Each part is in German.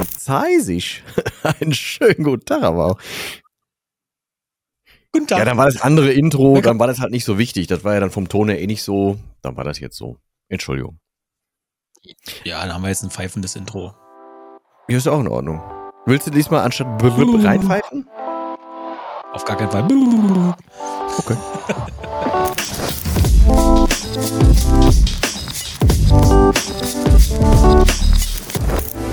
ein Zeisig. Einen schönen guten Tag aber auch. Guten Tag. Ja, dann war das andere Intro, dann war das halt nicht so wichtig. Das war ja dann vom Ton her eh nicht so. Dann war das jetzt so. Entschuldigung. Ja, dann haben wir jetzt ein pfeifendes Intro. Hier ist auch in Ordnung. Willst du diesmal anstatt reinpfeifen? Auf gar keinen Fall. Okay.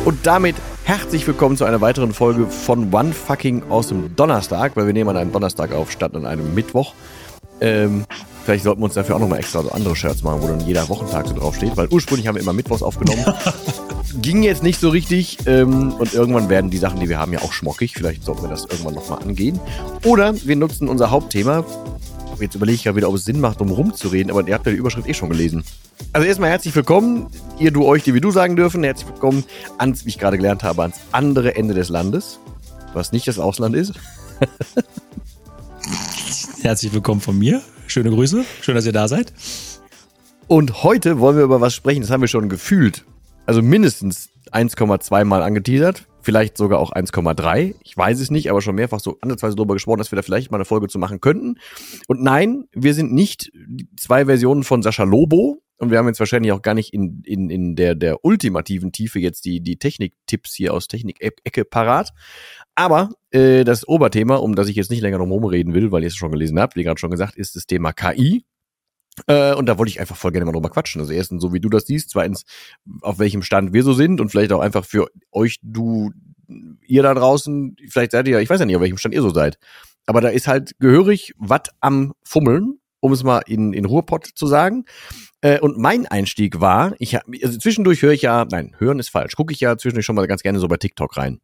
Und damit herzlich willkommen zu einer weiteren Folge von One Fucking aus dem Donnerstag, weil wir nehmen an einem Donnerstag auf, statt an einem Mittwoch. Ähm, vielleicht sollten wir uns dafür auch nochmal extra so andere Shirts machen, wo dann jeder Wochentag so draufsteht, weil ursprünglich haben wir immer Mittwochs aufgenommen. Ging jetzt nicht so richtig ähm, und irgendwann werden die Sachen, die wir haben, ja auch schmockig. Vielleicht sollten wir das irgendwann nochmal angehen. Oder wir nutzen unser Hauptthema. Jetzt überlege ich ja wieder, ob es Sinn macht, um rumzureden, aber ihr habt ja die Überschrift eh schon gelesen. Also erstmal herzlich willkommen, ihr, du, euch, die wie du sagen dürfen. Herzlich willkommen ans, wie ich gerade gelernt habe, ans andere Ende des Landes, was nicht das Ausland ist. Herzlich willkommen von mir. Schöne Grüße. Schön, dass ihr da seid. Und heute wollen wir über was sprechen, das haben wir schon gefühlt. Also mindestens 1,2 Mal angeteasert. Vielleicht sogar auch 1,3. Ich weiß es nicht, aber schon mehrfach so andersweise darüber gesprochen, dass wir da vielleicht mal eine Folge zu machen könnten. Und nein, wir sind nicht zwei Versionen von Sascha Lobo. Und wir haben jetzt wahrscheinlich auch gar nicht in, in, in der, der ultimativen Tiefe jetzt die, die Technik-Tipps hier aus Technik-Ecke parat. Aber äh, das Oberthema, um das ich jetzt nicht länger drum reden will, weil ihr es schon gelesen habt, wie gerade schon gesagt, ist das Thema KI. Äh, und da wollte ich einfach voll gerne mal drüber quatschen. Also erstens, so wie du das siehst, zweitens, auf welchem Stand wir so sind und vielleicht auch einfach für euch, du, ihr da draußen, vielleicht seid ihr ja, ich weiß ja nicht, auf welchem Stand ihr so seid. Aber da ist halt gehörig Watt am Fummeln, um es mal in, in Ruhrpott zu sagen. Äh, und mein Einstieg war, ich hab, also zwischendurch höre ich ja, nein, hören ist falsch, gucke ich ja zwischendurch schon mal ganz gerne so bei TikTok rein.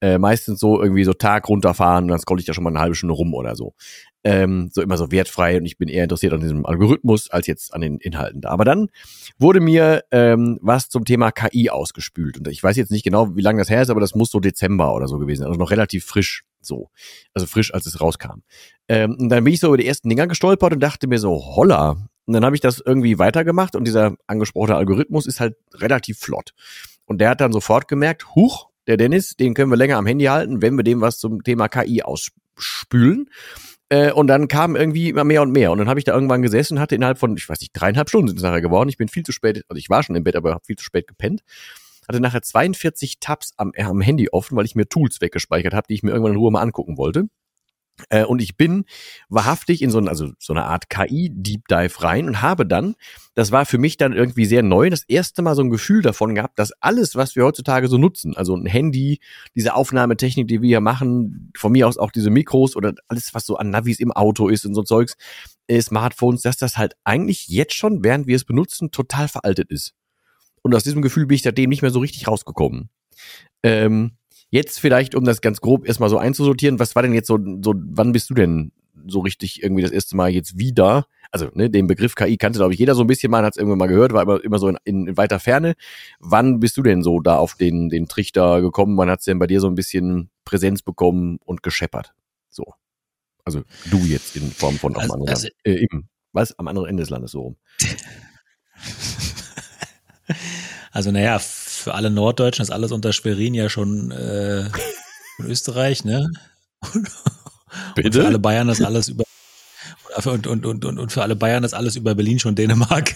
Äh, meistens so irgendwie so Tag runterfahren und dann scroll ich da schon mal eine halbe Stunde rum oder so. Ähm, so immer so wertfrei und ich bin eher interessiert an diesem Algorithmus als jetzt an den Inhalten da. Aber dann wurde mir ähm, was zum Thema KI ausgespült und ich weiß jetzt nicht genau, wie lange das her ist, aber das muss so Dezember oder so gewesen sein, also noch relativ frisch so, also frisch, als es rauskam. Ähm, und dann bin ich so über die ersten Dinger gestolpert und dachte mir so, holla. Und dann habe ich das irgendwie weitergemacht und dieser angesprochene Algorithmus ist halt relativ flott. Und der hat dann sofort gemerkt, huch, der Dennis, den können wir länger am Handy halten, wenn wir dem was zum Thema KI ausspülen. Äh, und dann kam irgendwie immer mehr und mehr. Und dann habe ich da irgendwann gesessen und hatte innerhalb von, ich weiß nicht, dreieinhalb Stunden sind es nachher geworden. Ich bin viel zu spät, also ich war schon im Bett, aber habe viel zu spät gepennt. Hatte nachher 42 Tabs am, am Handy offen, weil ich mir Tools weggespeichert habe, die ich mir irgendwann in Ruhe mal angucken wollte. Äh, und ich bin wahrhaftig in so, ein, also so eine Art KI-Deep Dive rein und habe dann, das war für mich dann irgendwie sehr neu, das erste Mal so ein Gefühl davon gehabt, dass alles, was wir heutzutage so nutzen, also ein Handy, diese Aufnahmetechnik, die wir hier machen, von mir aus auch diese Mikros oder alles, was so an Navis im Auto ist und so Zeugs, äh, Smartphones, dass das halt eigentlich jetzt schon, während wir es benutzen, total veraltet ist. Und aus diesem Gefühl bin ich seitdem nicht mehr so richtig rausgekommen. Ähm, Jetzt vielleicht, um das ganz grob erstmal so einzusortieren, was war denn jetzt so, so, wann bist du denn so richtig irgendwie das erste Mal jetzt wieder? Also, ne, den Begriff KI kannte, glaube ich, jeder so ein bisschen mal, hat es irgendwann mal gehört, war immer, immer so in, in, weiter Ferne. Wann bist du denn so da auf den, den Trichter gekommen? Wann hat's denn bei dir so ein bisschen Präsenz bekommen und gescheppert? So. Also du jetzt in Form von Also- am anderen also-. Äh, im, was? Am anderen Ende des Landes so rum. Also, naja, für alle Norddeutschen ist alles unter Schwerin ja schon äh, Österreich, ne? Und für alle Bayern ist alles über und, und, und, und, für alle Bayern ist alles über Berlin schon Dänemark.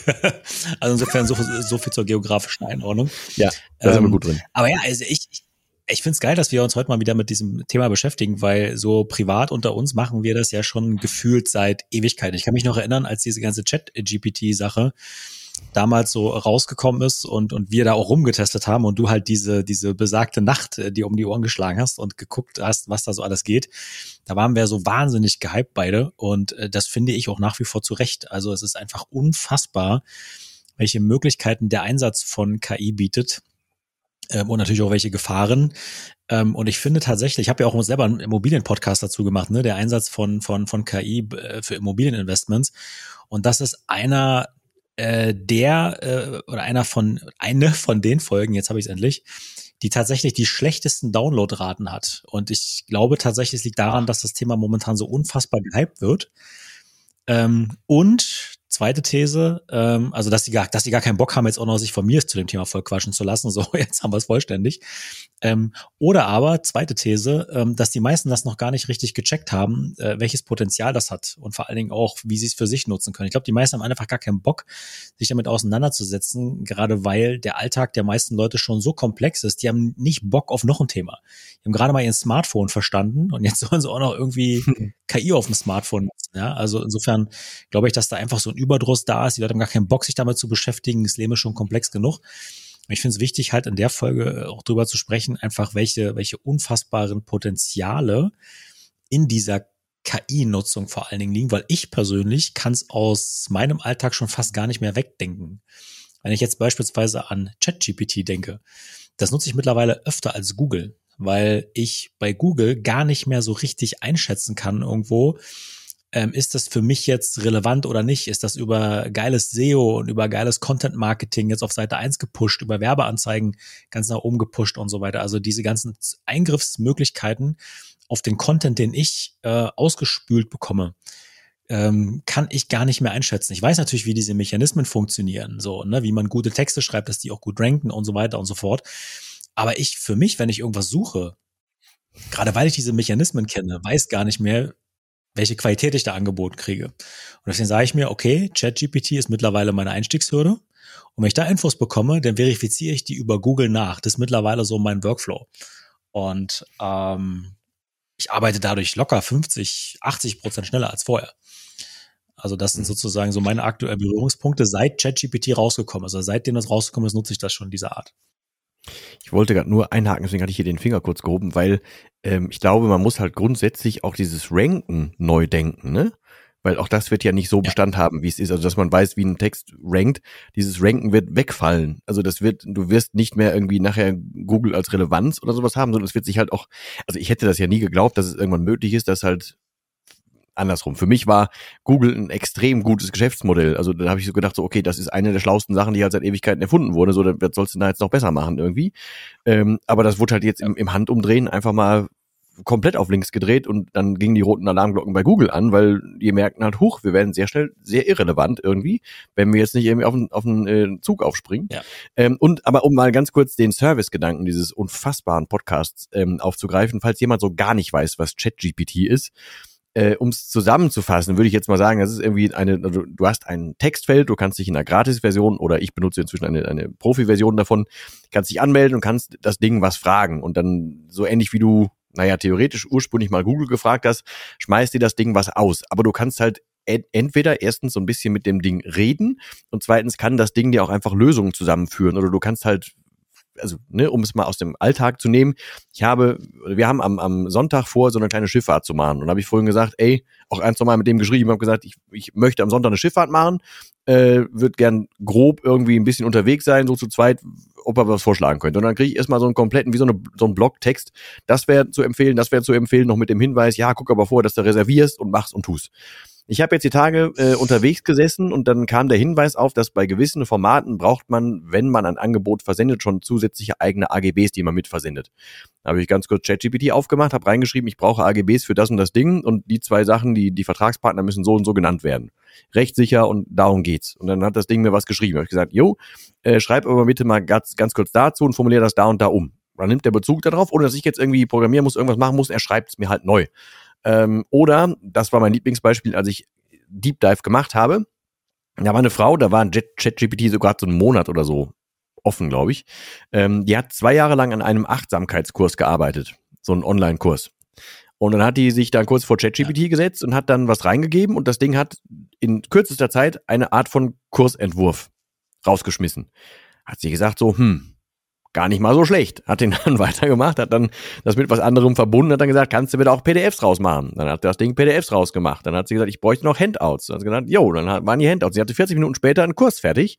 also insofern so, so viel zur geografischen Einordnung. Ja, da sind wir Ähm, gut drin. Aber ja, also ich, ich, ich finde es geil, dass wir uns heute mal wieder mit diesem Thema beschäftigen, weil so privat unter uns machen wir das ja schon gefühlt seit Ewigkeiten. Ich kann mich noch erinnern, als diese ganze Chat-GPT-Sache damals so rausgekommen ist und, und wir da auch rumgetestet haben und du halt diese, diese besagte Nacht äh, dir um die Ohren geschlagen hast und geguckt hast, was da so alles geht. Da waren wir so wahnsinnig gehypt beide und äh, das finde ich auch nach wie vor zu Recht. Also es ist einfach unfassbar, welche Möglichkeiten der Einsatz von KI bietet ähm, und natürlich auch welche Gefahren. Ähm, und ich finde tatsächlich, ich habe ja auch selber einen Immobilien-Podcast dazu gemacht, ne, der Einsatz von, von, von KI äh, für Immobilieninvestments. Und das ist einer äh, der äh, oder einer von eine von den Folgen, jetzt habe ich es endlich, die tatsächlich die schlechtesten Downloadraten hat. Und ich glaube tatsächlich, es liegt daran, dass das Thema momentan so unfassbar gehypt wird. Ähm, und Zweite These, ähm, also dass die gar, dass die gar keinen Bock haben, jetzt auch noch sich von mir zu dem Thema voll quatschen zu lassen. So, jetzt haben wir es vollständig. Ähm, oder aber, zweite These, ähm, dass die meisten das noch gar nicht richtig gecheckt haben, äh, welches Potenzial das hat und vor allen Dingen auch, wie sie es für sich nutzen können. Ich glaube, die meisten haben einfach gar keinen Bock, sich damit auseinanderzusetzen, gerade weil der Alltag der meisten Leute schon so komplex ist. Die haben nicht Bock auf noch ein Thema. Die haben gerade mal ihr Smartphone verstanden und jetzt sollen sie auch noch irgendwie KI auf dem Smartphone nutzen. Ja, also insofern glaube ich, dass da einfach so ein Überdruss da ist. Die Leute haben gar keinen Bock, sich damit zu beschäftigen. Das Leben ist schon komplex genug. Ich finde es wichtig, halt in der Folge auch drüber zu sprechen, einfach welche, welche unfassbaren Potenziale in dieser KI-Nutzung vor allen Dingen liegen, weil ich persönlich kann es aus meinem Alltag schon fast gar nicht mehr wegdenken. Wenn ich jetzt beispielsweise an ChatGPT denke, das nutze ich mittlerweile öfter als Google, weil ich bei Google gar nicht mehr so richtig einschätzen kann irgendwo, ähm, ist das für mich jetzt relevant oder nicht? Ist das über geiles SEO und über geiles Content Marketing jetzt auf Seite 1 gepusht, über Werbeanzeigen ganz nach oben gepusht und so weiter? Also diese ganzen Eingriffsmöglichkeiten auf den Content, den ich äh, ausgespült bekomme, ähm, kann ich gar nicht mehr einschätzen. Ich weiß natürlich, wie diese Mechanismen funktionieren, so, ne, wie man gute Texte schreibt, dass die auch gut ranken und so weiter und so fort. Aber ich für mich, wenn ich irgendwas suche, gerade weil ich diese Mechanismen kenne, weiß gar nicht mehr, welche Qualität ich da angeboten kriege. Und deswegen sage ich mir, okay, ChatGPT ist mittlerweile meine Einstiegshürde. Und wenn ich da Infos bekomme, dann verifiziere ich die über Google nach. Das ist mittlerweile so mein Workflow. Und ähm, ich arbeite dadurch locker 50, 80 Prozent schneller als vorher. Also das sind sozusagen so meine aktuellen Berührungspunkte seit ChatGPT rausgekommen ist. Also seitdem das rausgekommen ist, nutze ich das schon dieser Art. Ich wollte gerade nur einhaken, deswegen hatte ich hier den Finger kurz gehoben, weil ähm, ich glaube, man muss halt grundsätzlich auch dieses Ranken neu denken, ne? Weil auch das wird ja nicht so Bestand haben, wie es ist. Also, dass man weiß, wie ein Text rankt. Dieses Ranken wird wegfallen. Also, das wird, du wirst nicht mehr irgendwie nachher Google als Relevanz oder sowas haben, sondern es wird sich halt auch, also ich hätte das ja nie geglaubt, dass es irgendwann möglich ist, dass halt andersrum. Für mich war Google ein extrem gutes Geschäftsmodell. Also da habe ich so gedacht, so okay, das ist eine der schlauesten Sachen, die halt seit Ewigkeiten erfunden wurde. So, was sollst du da jetzt noch besser machen irgendwie? Ähm, aber das wurde halt jetzt im, im Handumdrehen einfach mal komplett auf links gedreht und dann gingen die roten Alarmglocken bei Google an, weil die merkten halt, huch, wir werden sehr schnell sehr irrelevant irgendwie, wenn wir jetzt nicht irgendwie auf einen, auf einen äh, Zug aufspringen. Ja. Ähm, und aber um mal ganz kurz den Service-Gedanken dieses unfassbaren Podcasts ähm, aufzugreifen, falls jemand so gar nicht weiß, was ChatGPT ist, äh, um es zusammenzufassen, würde ich jetzt mal sagen, das ist irgendwie eine, also du hast ein Textfeld, du kannst dich in einer Gratis-Version oder ich benutze inzwischen eine, eine Profi-Version davon, kannst dich anmelden und kannst das Ding was fragen und dann so ähnlich wie du, naja, theoretisch ursprünglich mal Google gefragt hast, schmeißt dir das Ding was aus. Aber du kannst halt entweder erstens so ein bisschen mit dem Ding reden und zweitens kann das Ding dir auch einfach Lösungen zusammenführen oder du kannst halt also ne, um es mal aus dem Alltag zu nehmen, ich habe, wir haben am, am Sonntag vor, so eine kleine Schifffahrt zu machen. Und habe ich vorhin gesagt, ey, auch eins nochmal mit dem geschrieben, habe gesagt, ich, ich möchte am Sonntag eine Schifffahrt machen, äh, würde gern grob irgendwie ein bisschen unterwegs sein, so zu zweit, ob er was vorschlagen könnte. Und dann kriege ich erstmal so einen kompletten, wie so, eine, so einen Blogtext, das wäre zu empfehlen, das wäre zu empfehlen, noch mit dem Hinweis, ja, guck aber vor, dass du reservierst und machst und tust. Ich habe jetzt die Tage äh, unterwegs gesessen und dann kam der Hinweis auf, dass bei gewissen Formaten braucht man, wenn man ein Angebot versendet, schon zusätzliche eigene AGBs, die man mitversendet. Da habe ich ganz kurz ChatGPT aufgemacht, habe reingeschrieben, ich brauche AGBs für das und das Ding und die zwei Sachen, die die Vertragspartner müssen so und so genannt werden. Rechtssicher und darum geht's. Und dann hat das Ding mir was geschrieben. Habe ich gesagt, jo, äh, schreib aber bitte mal ganz, ganz kurz dazu und formuliere das da und da um. Dann nimmt der Bezug darauf, ohne dass ich jetzt irgendwie programmieren muss, irgendwas machen muss, er schreibt es mir halt neu. Ähm, oder, das war mein Lieblingsbeispiel, als ich Deep Dive gemacht habe, da war eine Frau, da war ein ChatGPT sogar so einen Monat oder so offen, glaube ich. Ähm, die hat zwei Jahre lang an einem Achtsamkeitskurs gearbeitet, so ein Online-Kurs. Und dann hat die sich dann kurz vor ChatGPT ja. gesetzt und hat dann was reingegeben und das Ding hat in kürzester Zeit eine Art von Kursentwurf rausgeschmissen. Hat sie gesagt so, hm, gar nicht mal so schlecht. Hat den dann weitergemacht, hat dann das mit was anderem verbunden, hat dann gesagt, kannst du bitte auch PDFs rausmachen. Dann hat das Ding PDFs rausgemacht. Dann hat sie gesagt, ich bräuchte noch Handouts. Dann hat sie gesagt, jo, dann waren die Handouts. Sie hatte 40 Minuten später einen Kurs fertig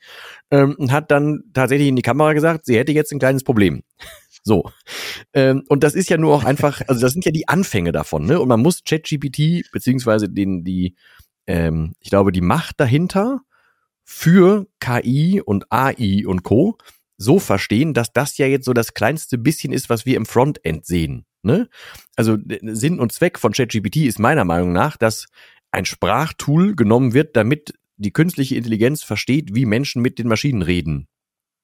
ähm, und hat dann tatsächlich in die Kamera gesagt, sie hätte jetzt ein kleines Problem. So. Ähm, und das ist ja nur auch einfach, also das sind ja die Anfänge davon, ne? Und man muss ChatGPT, beziehungsweise den, die, ähm, ich glaube, die Macht dahinter für KI und AI und Co so verstehen, dass das ja jetzt so das kleinste bisschen ist, was wir im Frontend sehen. Ne? Also Sinn und Zweck von ChatGPT ist meiner Meinung nach, dass ein Sprachtool genommen wird, damit die künstliche Intelligenz versteht, wie Menschen mit den Maschinen reden.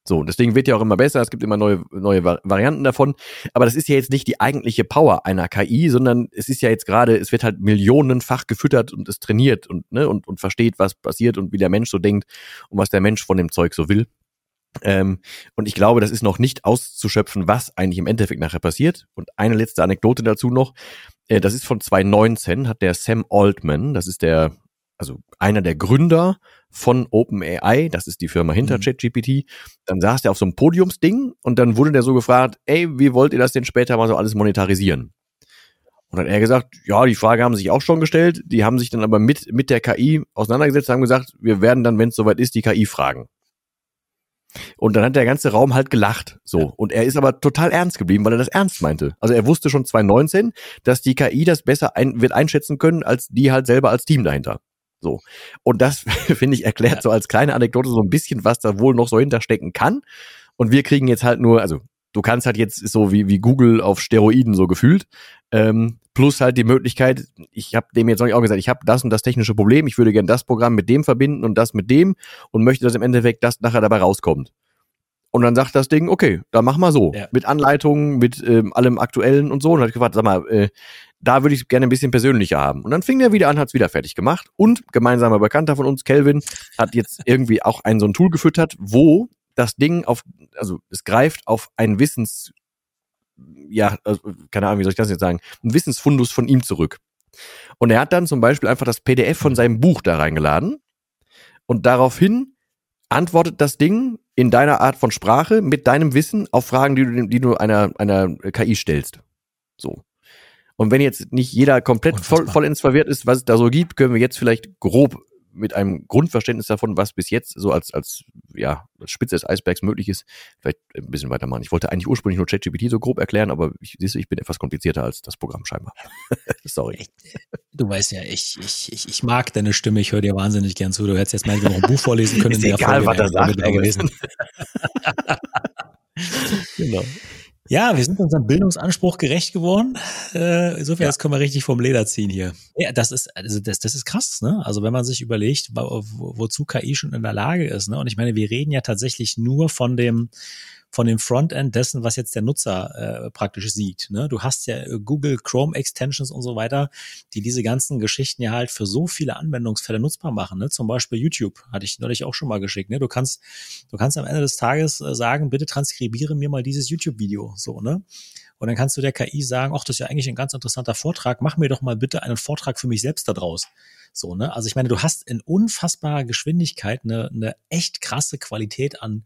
So, und deswegen wird ja auch immer besser, es gibt immer neue, neue Varianten davon. Aber das ist ja jetzt nicht die eigentliche Power einer KI, sondern es ist ja jetzt gerade, es wird halt millionenfach gefüttert und es trainiert und, ne, und, und versteht, was passiert und wie der Mensch so denkt und was der Mensch von dem Zeug so will. Ähm, und ich glaube, das ist noch nicht auszuschöpfen, was eigentlich im Endeffekt nachher passiert. Und eine letzte Anekdote dazu noch. Äh, das ist von 2019, hat der Sam Altman, das ist der, also einer der Gründer von OpenAI, das ist die Firma hinter mhm. ChatGPT, dann saß der auf so einem Podiumsding und dann wurde der so gefragt, ey, wie wollt ihr das denn später mal so alles monetarisieren? Und dann hat er gesagt, ja, die Frage haben sich auch schon gestellt, die haben sich dann aber mit, mit der KI auseinandergesetzt, haben gesagt, wir werden dann, wenn es soweit ist, die KI fragen. Und dann hat der ganze Raum halt gelacht, so. Und er ist aber total ernst geblieben, weil er das ernst meinte. Also er wusste schon 2019, dass die KI das besser ein, wird einschätzen können, als die halt selber als Team dahinter. So. Und das, finde ich, erklärt so als kleine Anekdote so ein bisschen, was da wohl noch so hinterstecken kann. Und wir kriegen jetzt halt nur, also du kannst halt jetzt so wie, wie Google auf Steroiden so gefühlt. Ähm, plus halt die Möglichkeit, ich habe dem jetzt noch nicht auch gesagt, ich habe das und das technische Problem, ich würde gerne das Programm mit dem verbinden und das mit dem und möchte, dass im Endeffekt das nachher dabei rauskommt. Und dann sagt das Ding, okay, dann mach mal so. Ja. Mit Anleitungen, mit ähm, allem Aktuellen und so. Und hat gefragt, sag mal, äh, da würde ich gerne ein bisschen persönlicher haben. Und dann fing er wieder an, hat es wieder fertig gemacht. Und gemeinsamer Bekannter von uns, Kelvin, hat jetzt irgendwie auch ein so ein Tool gefüttert, wo das Ding auf, also es greift auf ein Wissens, ja, also, keine Ahnung, wie soll ich das jetzt sagen, ein Wissensfundus von ihm zurück. Und er hat dann zum Beispiel einfach das PDF von seinem Buch da reingeladen und daraufhin antwortet das Ding in deiner Art von Sprache mit deinem Wissen auf Fragen, die du, die du einer, einer KI stellst. So. Und wenn jetzt nicht jeder komplett voll, vollends verwirrt ist, was es da so gibt, können wir jetzt vielleicht grob mit einem Grundverständnis davon, was bis jetzt so als, als, ja, als Spitze des Eisbergs möglich ist, vielleicht ein bisschen weitermachen. Ich wollte eigentlich ursprünglich nur ChatGPT so grob erklären, aber ich, siehst du, ich bin etwas komplizierter als das Programm scheinbar. Sorry. Du weißt ja, ich, ich, ich, ich mag deine Stimme, ich höre dir wahnsinnig gern zu. Du hättest jetzt mal noch ein Buch vorlesen können. ist egal, was er sagt. genau. Ja, wir sind unserem Bildungsanspruch gerecht geworden. Äh, insofern, ja. jetzt können wir richtig vom Leder ziehen hier. Ja, das ist, also das, das ist krass, ne? Also wenn man sich überlegt, wo, wozu KI schon in der Lage ist, ne? Und ich meine, wir reden ja tatsächlich nur von dem, von dem Frontend dessen, was jetzt der Nutzer äh, praktisch sieht. Ne? Du hast ja äh, Google Chrome Extensions und so weiter, die diese ganzen Geschichten ja halt für so viele Anwendungsfälle nutzbar machen. Ne? Zum Beispiel YouTube hatte ich neulich auch schon mal geschickt. Ne? Du kannst, du kannst am Ende des Tages äh, sagen, bitte transkribiere mir mal dieses YouTube-Video. So, ne? Und dann kannst du der KI sagen, ach, das ist ja eigentlich ein ganz interessanter Vortrag, mach mir doch mal bitte einen Vortrag für mich selbst da draus. So, ne? Also ich meine, du hast in unfassbarer Geschwindigkeit eine, eine echt krasse Qualität an,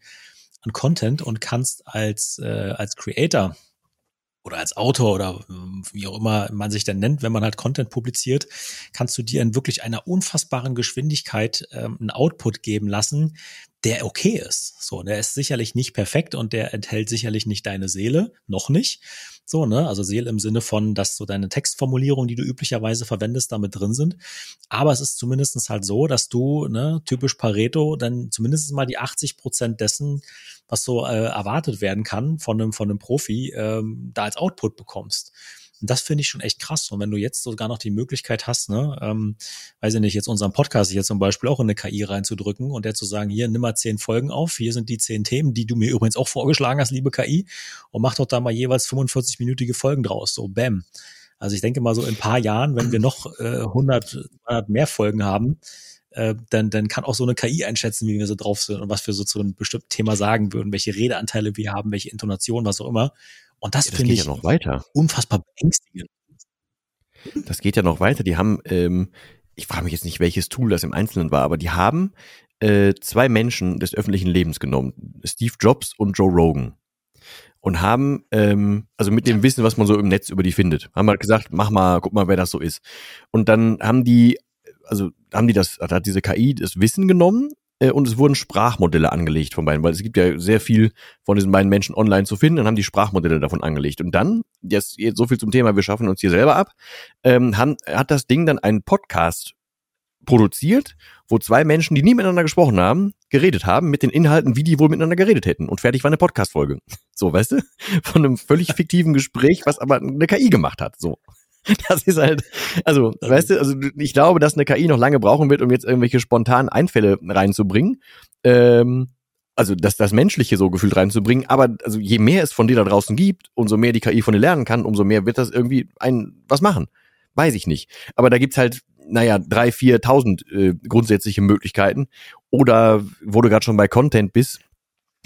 an Content und kannst als, äh, als Creator oder als Autor oder äh, wie auch immer man sich denn nennt, wenn man halt Content publiziert, kannst du dir in wirklich einer unfassbaren Geschwindigkeit ähm, einen Output geben lassen, der okay ist. So, der ist sicherlich nicht perfekt und der enthält sicherlich nicht deine Seele, noch nicht. So, ne? Also Seele im Sinne von, dass so deine Textformulierungen, die du üblicherweise verwendest, damit drin sind. Aber es ist zumindestens halt so, dass du, ne, typisch Pareto, dann zumindest mal die 80 Prozent dessen, was so äh, erwartet werden kann von einem, von einem Profi, ähm, da als Output bekommst. Und das finde ich schon echt krass. Und wenn du jetzt sogar noch die Möglichkeit hast, ne, ähm, weiß ich nicht, jetzt unseren Podcast hier zum Beispiel auch in eine KI reinzudrücken und der zu sagen, hier, nimm mal zehn Folgen auf, hier sind die zehn Themen, die du mir übrigens auch vorgeschlagen hast, liebe KI, und mach doch da mal jeweils 45-minütige Folgen draus. So, bam. Also ich denke mal so in ein paar Jahren, wenn wir noch äh, 100, 100 mehr Folgen haben, äh, dann, dann kann auch so eine KI einschätzen, wie wir so drauf sind und was wir so zu einem bestimmten Thema sagen würden, welche Redeanteile wir haben, welche Intonation, was auch immer. Und das, ja, das finde ich ja noch weiter. unfassbar beängstigend. Das geht ja noch weiter. Die haben, ähm, ich frage mich jetzt nicht, welches Tool das im Einzelnen war, aber die haben äh, zwei Menschen des öffentlichen Lebens genommen, Steve Jobs und Joe Rogan. Und haben, ähm, also mit dem Wissen, was man so im Netz über die findet, haben halt gesagt, mach mal, guck mal, wer das so ist. Und dann haben die, also haben die das, hat diese KI das Wissen genommen äh, und es wurden Sprachmodelle angelegt von beiden, weil es gibt ja sehr viel von diesen beiden Menschen online zu finden und haben die Sprachmodelle davon angelegt. Und dann, jetzt, jetzt so viel zum Thema, wir schaffen uns hier selber ab, ähm, haben, hat das Ding dann einen Podcast produziert, wo zwei Menschen, die nie miteinander gesprochen haben, geredet haben mit den Inhalten, wie die wohl miteinander geredet hätten. Und fertig war eine Podcast-Folge. So, weißt du? Von einem völlig fiktiven Gespräch, was aber eine KI gemacht hat. So. Das ist halt, also, weißt du, also ich glaube, dass eine KI noch lange brauchen wird, um jetzt irgendwelche spontanen Einfälle reinzubringen. Ähm, also das, das Menschliche so gefühlt reinzubringen. Aber also je mehr es von dir da draußen gibt, umso mehr die KI von dir lernen kann, umso mehr wird das irgendwie ein was machen. Weiß ich nicht. Aber da gibt's halt, naja, drei, viertausend äh, grundsätzliche Möglichkeiten. Oder wo du gerade schon bei Content bist,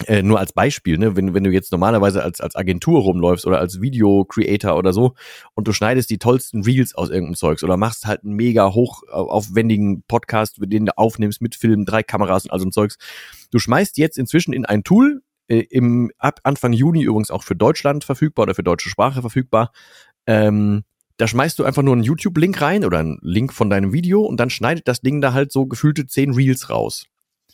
äh, nur als Beispiel, ne, wenn, wenn du jetzt normalerweise als, als Agentur rumläufst oder als Video-Creator oder so und du schneidest die tollsten Reels aus irgendeinem Zeugs oder machst halt einen mega hochaufwendigen Podcast, den du aufnimmst mit Film, drei Kameras und all so ein Zeugs. Du schmeißt jetzt inzwischen in ein Tool, äh, im ab Anfang Juni übrigens auch für Deutschland verfügbar oder für deutsche Sprache verfügbar. Ähm, da schmeißt du einfach nur einen YouTube-Link rein oder einen Link von deinem Video und dann schneidet das Ding da halt so gefühlte zehn Reels raus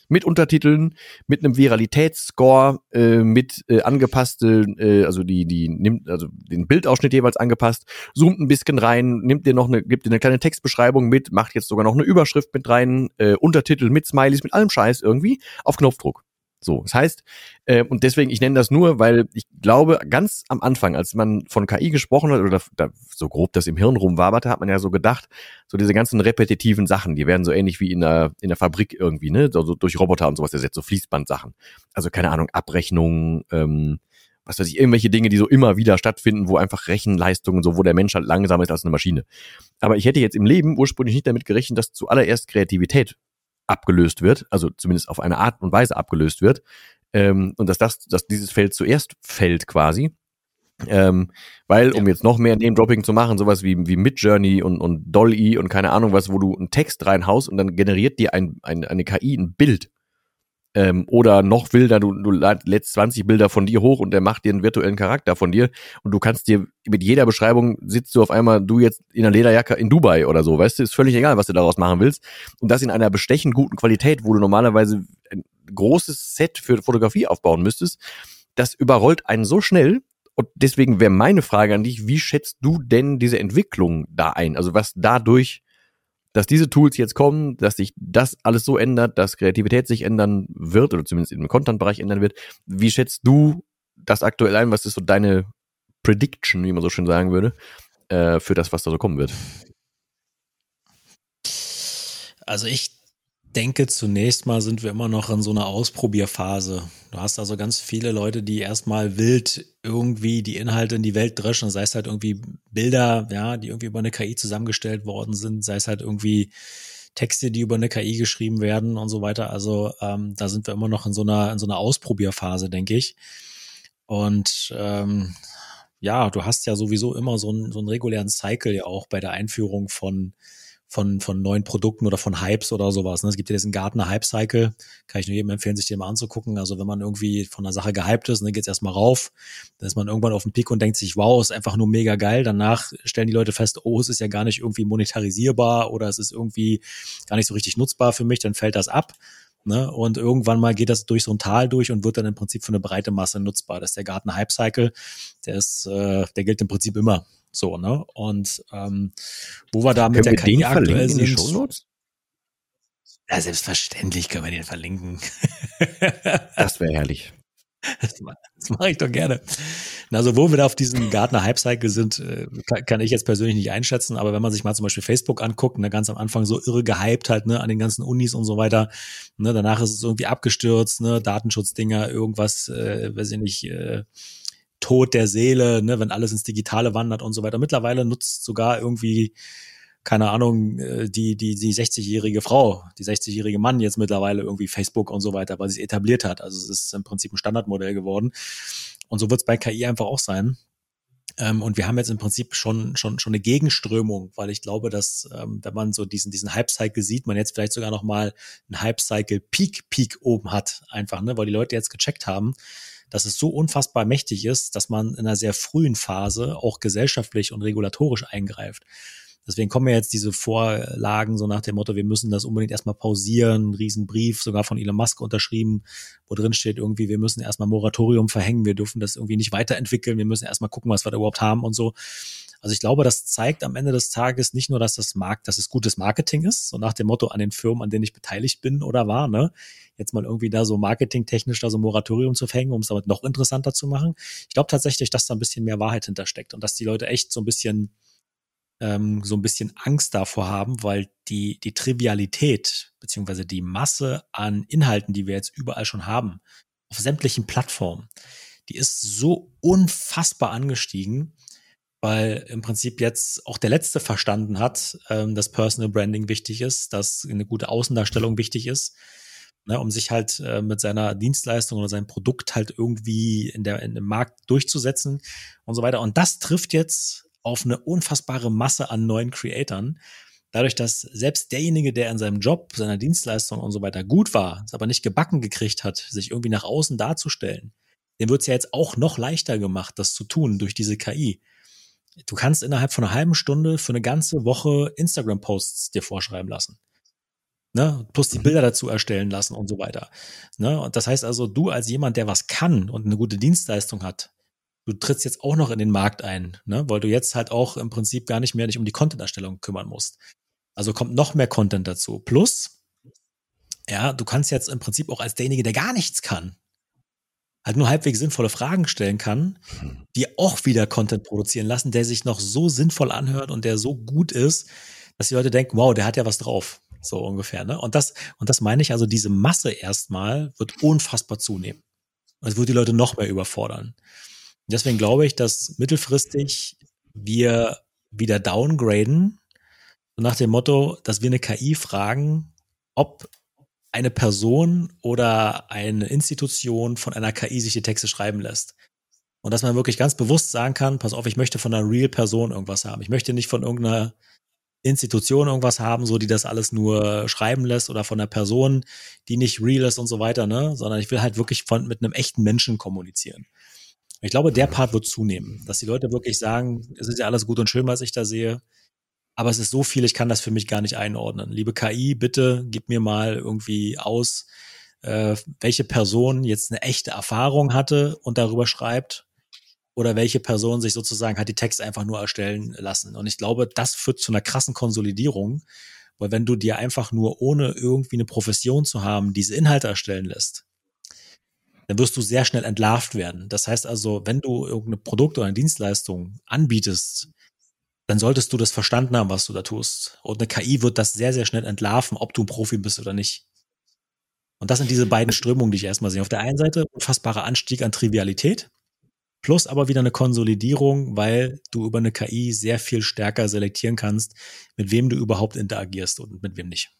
mit Untertiteln, mit einem Viralitätsscore, äh, mit äh, angepasste, äh, also die, die nimmt, also den Bildausschnitt jeweils angepasst, zoomt ein bisschen rein, nimmt dir noch eine, gibt dir eine kleine Textbeschreibung mit, macht jetzt sogar noch eine Überschrift mit rein, äh, Untertitel mit Smileys, mit allem Scheiß irgendwie auf Knopfdruck. So, das heißt, äh, und deswegen, ich nenne das nur, weil ich glaube, ganz am Anfang, als man von KI gesprochen hat, oder da, so grob das im Hirn rumwaberte, hat man ja so gedacht, so diese ganzen repetitiven Sachen, die werden so ähnlich wie in der, in der Fabrik irgendwie, ne, so, so durch Roboter und sowas ersetzt, so Fließbandsachen. Also keine Ahnung, Abrechnungen, ähm, was weiß ich, irgendwelche Dinge, die so immer wieder stattfinden, wo einfach Rechenleistungen, so wo der Mensch halt langsamer ist als eine Maschine. Aber ich hätte jetzt im Leben ursprünglich nicht damit gerechnet, dass zuallererst Kreativität abgelöst wird, also zumindest auf eine Art und Weise abgelöst wird. Ähm, und dass das, dass dieses Feld zuerst fällt quasi. Ähm, weil, um jetzt noch mehr Name-Dropping zu machen, sowas wie, wie Midjourney und, und Dolly und keine Ahnung was, wo du einen Text reinhaust und dann generiert dir ein, ein, eine KI ein Bild ähm, oder noch wilder, du, du lädst 20 Bilder von dir hoch und der macht dir einen virtuellen Charakter von dir und du kannst dir mit jeder Beschreibung sitzt du auf einmal, du jetzt in einer Lederjacke in Dubai oder so, weißt du, ist völlig egal, was du daraus machen willst. Und das in einer bestechend guten Qualität, wo du normalerweise ein großes Set für Fotografie aufbauen müsstest, das überrollt einen so schnell, und deswegen wäre meine Frage an dich, wie schätzt du denn diese Entwicklung da ein? Also was dadurch dass diese Tools jetzt kommen, dass sich das alles so ändert, dass Kreativität sich ändern wird oder zumindest im Content-Bereich ändern wird. Wie schätzt du das aktuell ein? Was ist so deine Prediction, wie man so schön sagen würde, äh, für das, was da so kommen wird? Also ich denke, zunächst mal sind wir immer noch in so einer Ausprobierphase. Du hast also ganz viele Leute, die erstmal wild irgendwie die Inhalte in die Welt dreschen, sei es halt irgendwie Bilder, ja, die irgendwie über eine KI zusammengestellt worden sind, sei es halt irgendwie Texte, die über eine KI geschrieben werden und so weiter. Also ähm, da sind wir immer noch in so einer, in so einer Ausprobierphase, denke ich. Und ähm, ja, du hast ja sowieso immer so einen, so einen regulären Cycle ja auch bei der Einführung von von, von neuen Produkten oder von Hypes oder sowas. Ne? Es gibt ja diesen Gartner Hype Cycle, kann ich nur jedem empfehlen, sich den mal anzugucken. Also wenn man irgendwie von einer Sache gehypt ist, dann geht es erstmal rauf, dann ist man irgendwann auf dem Peak und denkt sich, wow, ist einfach nur mega geil. Danach stellen die Leute fest, oh, es ist ja gar nicht irgendwie monetarisierbar oder es ist irgendwie gar nicht so richtig nutzbar für mich, dann fällt das ab. Ne? Und irgendwann mal geht das durch so ein Tal durch und wird dann im Prinzip für eine breite Masse nutzbar. Das ist der Gartner Hype Cycle. Der ist, äh, der gilt im Prinzip immer. So, ne? Und ähm, wo wir da mit der KI aktuell sind. In die Shownotes? Ja, selbstverständlich können wir den verlinken. das wäre herrlich. Das, mache ich doch gerne. Also, wo wir da auf diesem Gartner Hype Cycle sind, äh, kann, ich jetzt persönlich nicht einschätzen. Aber wenn man sich mal zum Beispiel Facebook anguckt, ne, ganz am Anfang so irre gehypt halt, ne, an den ganzen Unis und so weiter. Ne, danach ist es irgendwie abgestürzt, ne, Datenschutzdinger, irgendwas, äh, weiß ich nicht, äh, Tod der Seele, ne, wenn alles ins Digitale wandert und so weiter. Mittlerweile nutzt sogar irgendwie, keine Ahnung, äh, die, die, die 60-jährige Frau, die 60-jährige Mann jetzt mittlerweile irgendwie Facebook und so weiter, weil sie es etabliert hat. Also es ist im Prinzip ein Standardmodell geworden. Und so wird es bei KI einfach auch sein. Ähm, und wir haben jetzt im Prinzip schon, schon, schon eine Gegenströmung, weil ich glaube, dass, ähm, wenn man so diesen, diesen Hype-Cycle sieht, man jetzt vielleicht sogar noch mal einen Hype-Cycle-Peak-Peak oben hat, einfach, ne, weil die Leute jetzt gecheckt haben, dass es so unfassbar mächtig ist, dass man in einer sehr frühen Phase auch gesellschaftlich und regulatorisch eingreift. Deswegen kommen ja jetzt diese Vorlagen so nach dem Motto, wir müssen das unbedingt erstmal pausieren, Riesenbrief, sogar von Elon Musk unterschrieben, wo drin steht irgendwie, wir müssen erstmal Moratorium verhängen, wir dürfen das irgendwie nicht weiterentwickeln, wir müssen erstmal gucken, was wir da überhaupt haben und so. Also ich glaube, das zeigt am Ende des Tages nicht nur, dass das Markt, dass es gutes Marketing ist, so nach dem Motto an den Firmen, an denen ich beteiligt bin oder war, ne? Jetzt mal irgendwie da so marketingtechnisch da so Moratorium zu verhängen, um es damit noch interessanter zu machen. Ich glaube tatsächlich, dass da ein bisschen mehr Wahrheit hintersteckt und dass die Leute echt so ein bisschen ähm, so ein bisschen Angst davor haben, weil die, die Trivialität beziehungsweise die Masse an Inhalten, die wir jetzt überall schon haben, auf sämtlichen Plattformen, die ist so unfassbar angestiegen, weil im Prinzip jetzt auch der Letzte verstanden hat, ähm, dass Personal Branding wichtig ist, dass eine gute Außendarstellung wichtig ist, ne, um sich halt äh, mit seiner Dienstleistung oder seinem Produkt halt irgendwie in, der, in dem Markt durchzusetzen und so weiter. Und das trifft jetzt auf eine unfassbare Masse an neuen Creatoren. Dadurch, dass selbst derjenige, der in seinem Job, seiner Dienstleistung und so weiter gut war, es aber nicht gebacken gekriegt hat, sich irgendwie nach außen darzustellen, dem wird es ja jetzt auch noch leichter gemacht, das zu tun durch diese KI. Du kannst innerhalb von einer halben Stunde für eine ganze Woche Instagram-Posts dir vorschreiben lassen. Ne? Plus die mhm. Bilder dazu erstellen lassen und so weiter. Ne? Und das heißt also, du als jemand, der was kann und eine gute Dienstleistung hat, du trittst jetzt auch noch in den Markt ein, ne? weil du jetzt halt auch im Prinzip gar nicht mehr dich um die Content-Erstellung kümmern musst. Also kommt noch mehr Content dazu. Plus, ja, du kannst jetzt im Prinzip auch als derjenige, der gar nichts kann, halt nur halbwegs sinnvolle Fragen stellen kann, die auch wieder Content produzieren lassen, der sich noch so sinnvoll anhört und der so gut ist, dass die Leute denken, wow, der hat ja was drauf. So ungefähr, ne? Und das, und das meine ich also, diese Masse erstmal wird unfassbar zunehmen. Es wird die Leute noch mehr überfordern. Deswegen glaube ich, dass mittelfristig wir wieder downgraden, nach dem Motto, dass wir eine KI fragen, ob eine Person oder eine Institution von einer KI sich die Texte schreiben lässt. Und dass man wirklich ganz bewusst sagen kann, pass auf, ich möchte von einer real Person irgendwas haben. Ich möchte nicht von irgendeiner Institution irgendwas haben, so die das alles nur schreiben lässt oder von einer Person, die nicht real ist und so weiter, ne, sondern ich will halt wirklich von mit einem echten Menschen kommunizieren. Ich glaube, der Part wird zunehmen, dass die Leute wirklich sagen, es ist ja alles gut und schön, was ich da sehe aber es ist so viel, ich kann das für mich gar nicht einordnen. Liebe KI, bitte gib mir mal irgendwie aus, äh, welche Person jetzt eine echte Erfahrung hatte und darüber schreibt oder welche Person sich sozusagen hat die Texte einfach nur erstellen lassen. Und ich glaube, das führt zu einer krassen Konsolidierung, weil wenn du dir einfach nur ohne irgendwie eine Profession zu haben diese Inhalte erstellen lässt, dann wirst du sehr schnell entlarvt werden. Das heißt also, wenn du irgendein Produkt oder eine Dienstleistung anbietest, dann solltest du das verstanden haben, was du da tust. Und eine KI wird das sehr, sehr schnell entlarven, ob du ein Profi bist oder nicht. Und das sind diese beiden Strömungen, die ich erstmal sehe. Auf der einen Seite unfassbarer Anstieg an Trivialität, plus aber wieder eine Konsolidierung, weil du über eine KI sehr viel stärker selektieren kannst, mit wem du überhaupt interagierst und mit wem nicht.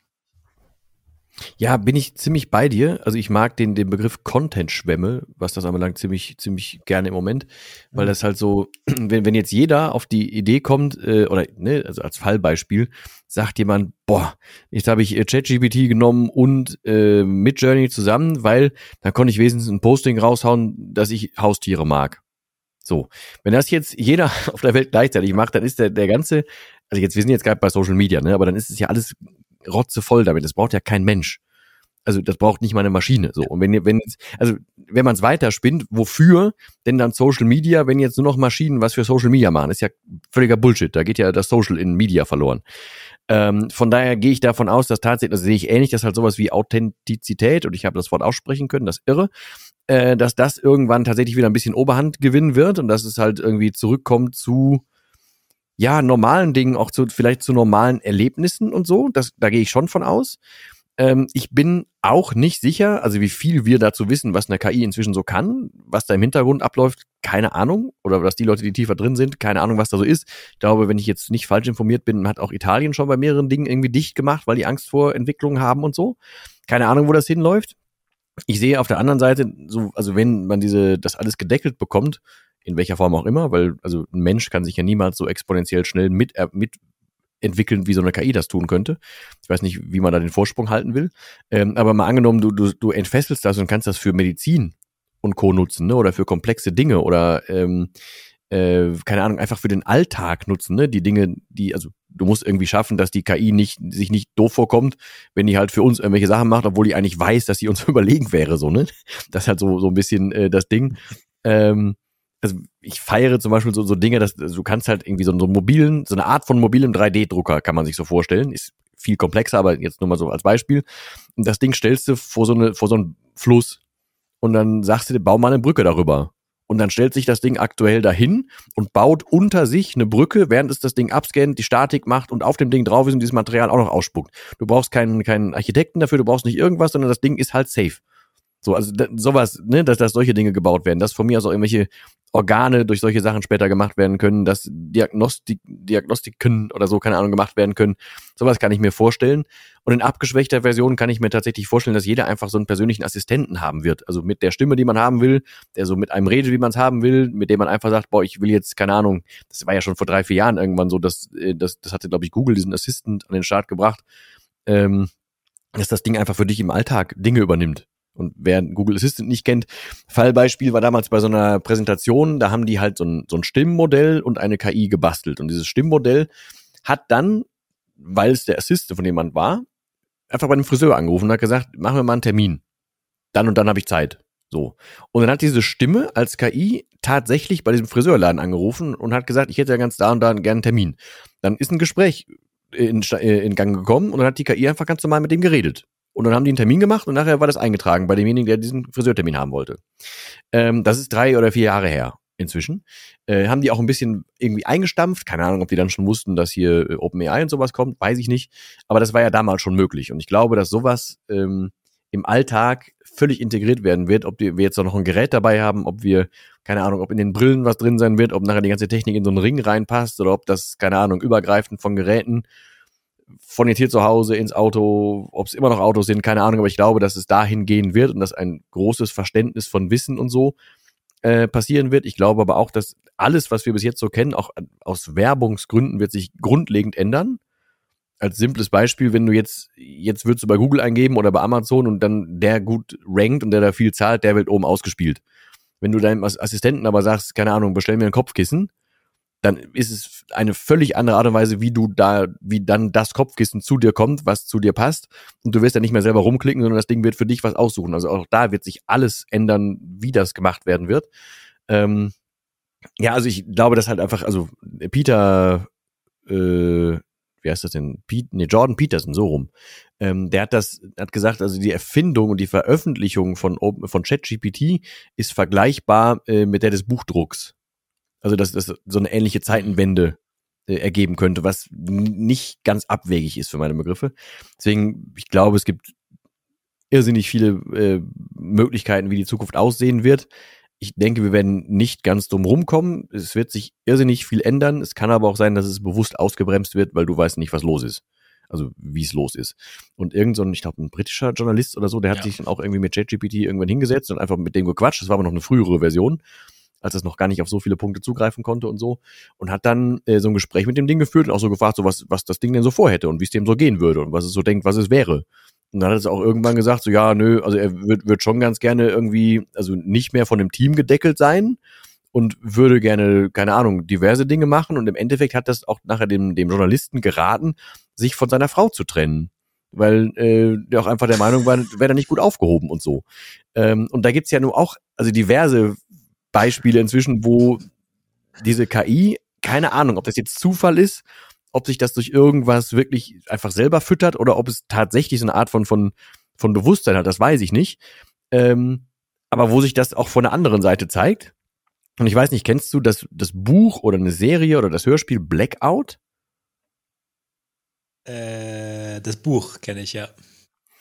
Ja, bin ich ziemlich bei dir. Also ich mag den, den Begriff Content-Schwämme, was das anbelangt, ziemlich, ziemlich gerne im Moment, weil mhm. das halt so, wenn, wenn jetzt jeder auf die Idee kommt, äh, oder ne, also als Fallbeispiel, sagt jemand, boah, jetzt habe ich äh, ChatGPT genommen und äh, Midjourney zusammen, weil da konnte ich wenigstens ein Posting raushauen, dass ich Haustiere mag. So, wenn das jetzt jeder auf der Welt gleichzeitig macht, dann ist der, der ganze, also jetzt, wir sind jetzt gerade bei Social Media, ne, aber dann ist es ja alles rotzevoll damit. Das braucht ja kein Mensch. Also das braucht nicht mal eine Maschine. So und wenn ihr, wenn also wenn man es weiterspinnt, wofür denn dann Social Media, wenn jetzt nur noch Maschinen was für Social Media machen, ist ja völliger Bullshit. Da geht ja das Social in Media verloren. Ähm, von daher gehe ich davon aus, dass tatsächlich, das sehe ich ähnlich, dass halt sowas wie Authentizität und ich habe das Wort aussprechen können, das irre, äh, dass das irgendwann tatsächlich wieder ein bisschen Oberhand gewinnen wird und dass es halt irgendwie zurückkommt zu ja, normalen Dingen, auch zu, vielleicht zu normalen Erlebnissen und so. Das, da gehe ich schon von aus. Ähm, ich bin auch nicht sicher, also wie viel wir dazu wissen, was eine KI inzwischen so kann, was da im Hintergrund abläuft, keine Ahnung. Oder dass die Leute, die tiefer drin sind, keine Ahnung, was da so ist. Ich glaube, wenn ich jetzt nicht falsch informiert bin, hat auch Italien schon bei mehreren Dingen irgendwie dicht gemacht, weil die Angst vor Entwicklungen haben und so. Keine Ahnung, wo das hinläuft. Ich sehe auf der anderen Seite, so, also wenn man diese, das alles gedeckelt bekommt, in welcher Form auch immer, weil also ein Mensch kann sich ja niemals so exponentiell schnell mit, äh, mit entwickeln, wie so eine KI das tun könnte. Ich weiß nicht, wie man da den Vorsprung halten will. Ähm, aber mal angenommen, du, du, du entfesselst das und kannst das für Medizin und Co. nutzen, ne? Oder für komplexe Dinge oder ähm, äh, keine Ahnung, einfach für den Alltag nutzen, ne? Die Dinge, die, also du musst irgendwie schaffen, dass die KI nicht, sich nicht doof vorkommt, wenn die halt für uns irgendwelche Sachen macht, obwohl die eigentlich weiß, dass sie uns überlegen wäre, so, ne? Das ist halt so, so ein bisschen äh, das Ding. Ähm, also ich feiere zum Beispiel so, so Dinge, dass also du kannst halt irgendwie so, so einen mobilen, so eine Art von mobilem 3D-Drucker kann man sich so vorstellen. Ist viel komplexer, aber jetzt nur mal so als Beispiel. Und das Ding stellst du vor so eine, vor so einen Fluss und dann sagst du, bau mal eine Brücke darüber. Und dann stellt sich das Ding aktuell dahin und baut unter sich eine Brücke, während es das Ding abscannt, die Statik macht und auf dem Ding drauf ist und dieses Material auch noch ausspuckt. Du brauchst keinen, keinen Architekten dafür, du brauchst nicht irgendwas, sondern das Ding ist halt safe. So, also sowas, ne, dass, dass solche Dinge gebaut werden, dass von mir aus auch irgendwelche Organe durch solche Sachen später gemacht werden können, dass Diagnostik, Diagnostiken oder so, keine Ahnung, gemacht werden können. Sowas kann ich mir vorstellen. Und in abgeschwächter Version kann ich mir tatsächlich vorstellen, dass jeder einfach so einen persönlichen Assistenten haben wird. Also mit der Stimme, die man haben will, der so mit einem redet, wie man es haben will, mit dem man einfach sagt, boah, ich will jetzt, keine Ahnung, das war ja schon vor drei, vier Jahren irgendwann so, dass, äh, das, das hatte, glaube ich, Google diesen Assistant an den Start gebracht, ähm, dass das Ding einfach für dich im Alltag Dinge übernimmt. Und wer Google Assistant nicht kennt, Fallbeispiel war damals bei so einer Präsentation, da haben die halt so ein, so ein Stimmmodell und eine KI gebastelt. Und dieses Stimmmodell hat dann, weil es der Assistent von jemand war, einfach bei einem Friseur angerufen und hat gesagt, machen wir mal einen Termin. Dann und dann habe ich Zeit. So. Und dann hat diese Stimme als KI tatsächlich bei diesem Friseurladen angerufen und hat gesagt, ich hätte ja ganz da und da gerne einen Termin. Dann ist ein Gespräch in, in Gang gekommen und dann hat die KI einfach ganz normal mit dem geredet. Und dann haben die einen Termin gemacht und nachher war das eingetragen bei demjenigen, der diesen Friseurtermin haben wollte. Ähm, das ist drei oder vier Jahre her inzwischen. Äh, haben die auch ein bisschen irgendwie eingestampft. Keine Ahnung, ob die dann schon wussten, dass hier äh, OpenAI und sowas kommt, weiß ich nicht. Aber das war ja damals schon möglich. Und ich glaube, dass sowas ähm, im Alltag völlig integriert werden wird, ob wir jetzt noch ein Gerät dabei haben, ob wir, keine Ahnung, ob in den Brillen was drin sein wird, ob nachher die ganze Technik in so einen Ring reinpasst oder ob das, keine Ahnung, übergreifend von Geräten von jetzt hier zu Hause ins Auto, ob es immer noch Autos sind, keine Ahnung, aber ich glaube, dass es dahin gehen wird und dass ein großes Verständnis von Wissen und so äh, passieren wird. Ich glaube aber auch, dass alles, was wir bis jetzt so kennen, auch aus Werbungsgründen wird sich grundlegend ändern. Als simples Beispiel, wenn du jetzt, jetzt würdest du bei Google eingeben oder bei Amazon und dann der gut rankt und der da viel zahlt, der wird oben ausgespielt. Wenn du deinem Assistenten aber sagst, keine Ahnung, bestell mir ein Kopfkissen, dann ist es eine völlig andere Art und Weise, wie du da, wie dann das Kopfkissen zu dir kommt, was zu dir passt. Und du wirst dann nicht mehr selber rumklicken, sondern das Ding wird für dich was aussuchen. Also auch da wird sich alles ändern, wie das gemacht werden wird. Ähm, ja, also ich glaube, dass halt einfach, also Peter, äh, wie heißt das denn? Pete, nee, Jordan Peterson, so rum. Ähm, der hat das, hat gesagt, also die Erfindung und die Veröffentlichung von, von ChatGPT ist vergleichbar äh, mit der des Buchdrucks. Also dass das so eine ähnliche Zeitenwende äh, ergeben könnte, was nicht ganz abwegig ist für meine Begriffe. Deswegen, ich glaube, es gibt irrsinnig viele äh, Möglichkeiten, wie die Zukunft aussehen wird. Ich denke, wir werden nicht ganz drum rumkommen. Es wird sich irrsinnig viel ändern. Es kann aber auch sein, dass es bewusst ausgebremst wird, weil du weißt nicht, was los ist. Also wie es los ist. Und irgend so ein, ich glaube, ein britischer Journalist oder so, der hat ja. sich dann auch irgendwie mit ChatGPT irgendwann hingesetzt und einfach mit dem gequatscht. Das war aber noch eine frühere Version als es noch gar nicht auf so viele Punkte zugreifen konnte und so. Und hat dann äh, so ein Gespräch mit dem Ding geführt und auch so gefragt, so was, was das Ding denn so vorhätte und wie es dem so gehen würde und was es so denkt, was es wäre. Und dann hat es auch irgendwann gesagt, so ja, nö, also er wird, wird schon ganz gerne irgendwie, also nicht mehr von dem Team gedeckelt sein und würde gerne, keine Ahnung, diverse Dinge machen. Und im Endeffekt hat das auch nachher dem, dem Journalisten geraten, sich von seiner Frau zu trennen. Weil äh, der auch einfach der Meinung war, wäre da nicht gut aufgehoben und so. Ähm, und da gibt's ja nur auch, also diverse Beispiele inzwischen, wo diese KI, keine Ahnung, ob das jetzt Zufall ist, ob sich das durch irgendwas wirklich einfach selber füttert oder ob es tatsächlich so eine Art von, von, von Bewusstsein hat, das weiß ich nicht. Ähm, aber wo sich das auch von der anderen Seite zeigt. Und ich weiß nicht, kennst du das, das Buch oder eine Serie oder das Hörspiel Blackout? Äh, das Buch kenne ich, ja.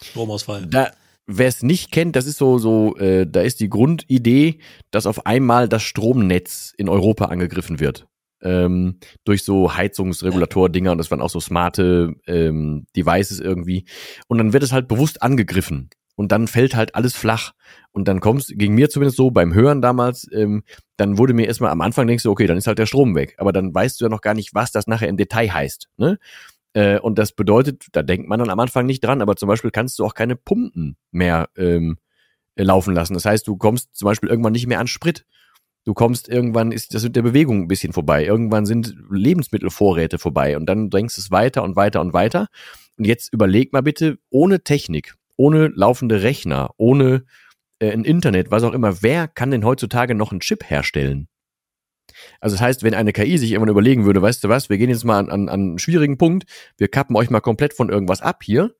Stromausfall. Da, wer es nicht kennt, das ist so, so, äh, da ist die Grundidee, dass auf einmal das Stromnetz in Europa angegriffen wird. Ähm, durch so Heizungsregulator-Dinger und das waren auch so smarte ähm, Devices irgendwie. Und dann wird es halt bewusst angegriffen. Und dann fällt halt alles flach. Und dann kommst, ging mir zumindest so beim Hören damals, ähm, dann wurde mir erstmal am Anfang denkst du, okay, dann ist halt der Strom weg. Aber dann weißt du ja noch gar nicht, was das nachher im Detail heißt. Ne? Äh, und das bedeutet, da denkt man dann am Anfang nicht dran, aber zum Beispiel kannst du auch keine Pumpen mehr ähm, laufen lassen. Das heißt, du kommst zum Beispiel irgendwann nicht mehr an Sprit. Du kommst irgendwann, ist das mit der Bewegung ein bisschen vorbei. Irgendwann sind Lebensmittelvorräte vorbei und dann drängst es weiter und weiter und weiter. Und jetzt überleg mal bitte, ohne Technik, ohne laufende Rechner, ohne äh, ein Internet, was auch immer, wer kann denn heutzutage noch einen Chip herstellen? Also das heißt, wenn eine KI sich irgendwann überlegen würde, weißt du was, wir gehen jetzt mal an, an, an einen schwierigen Punkt, wir kappen euch mal komplett von irgendwas ab hier,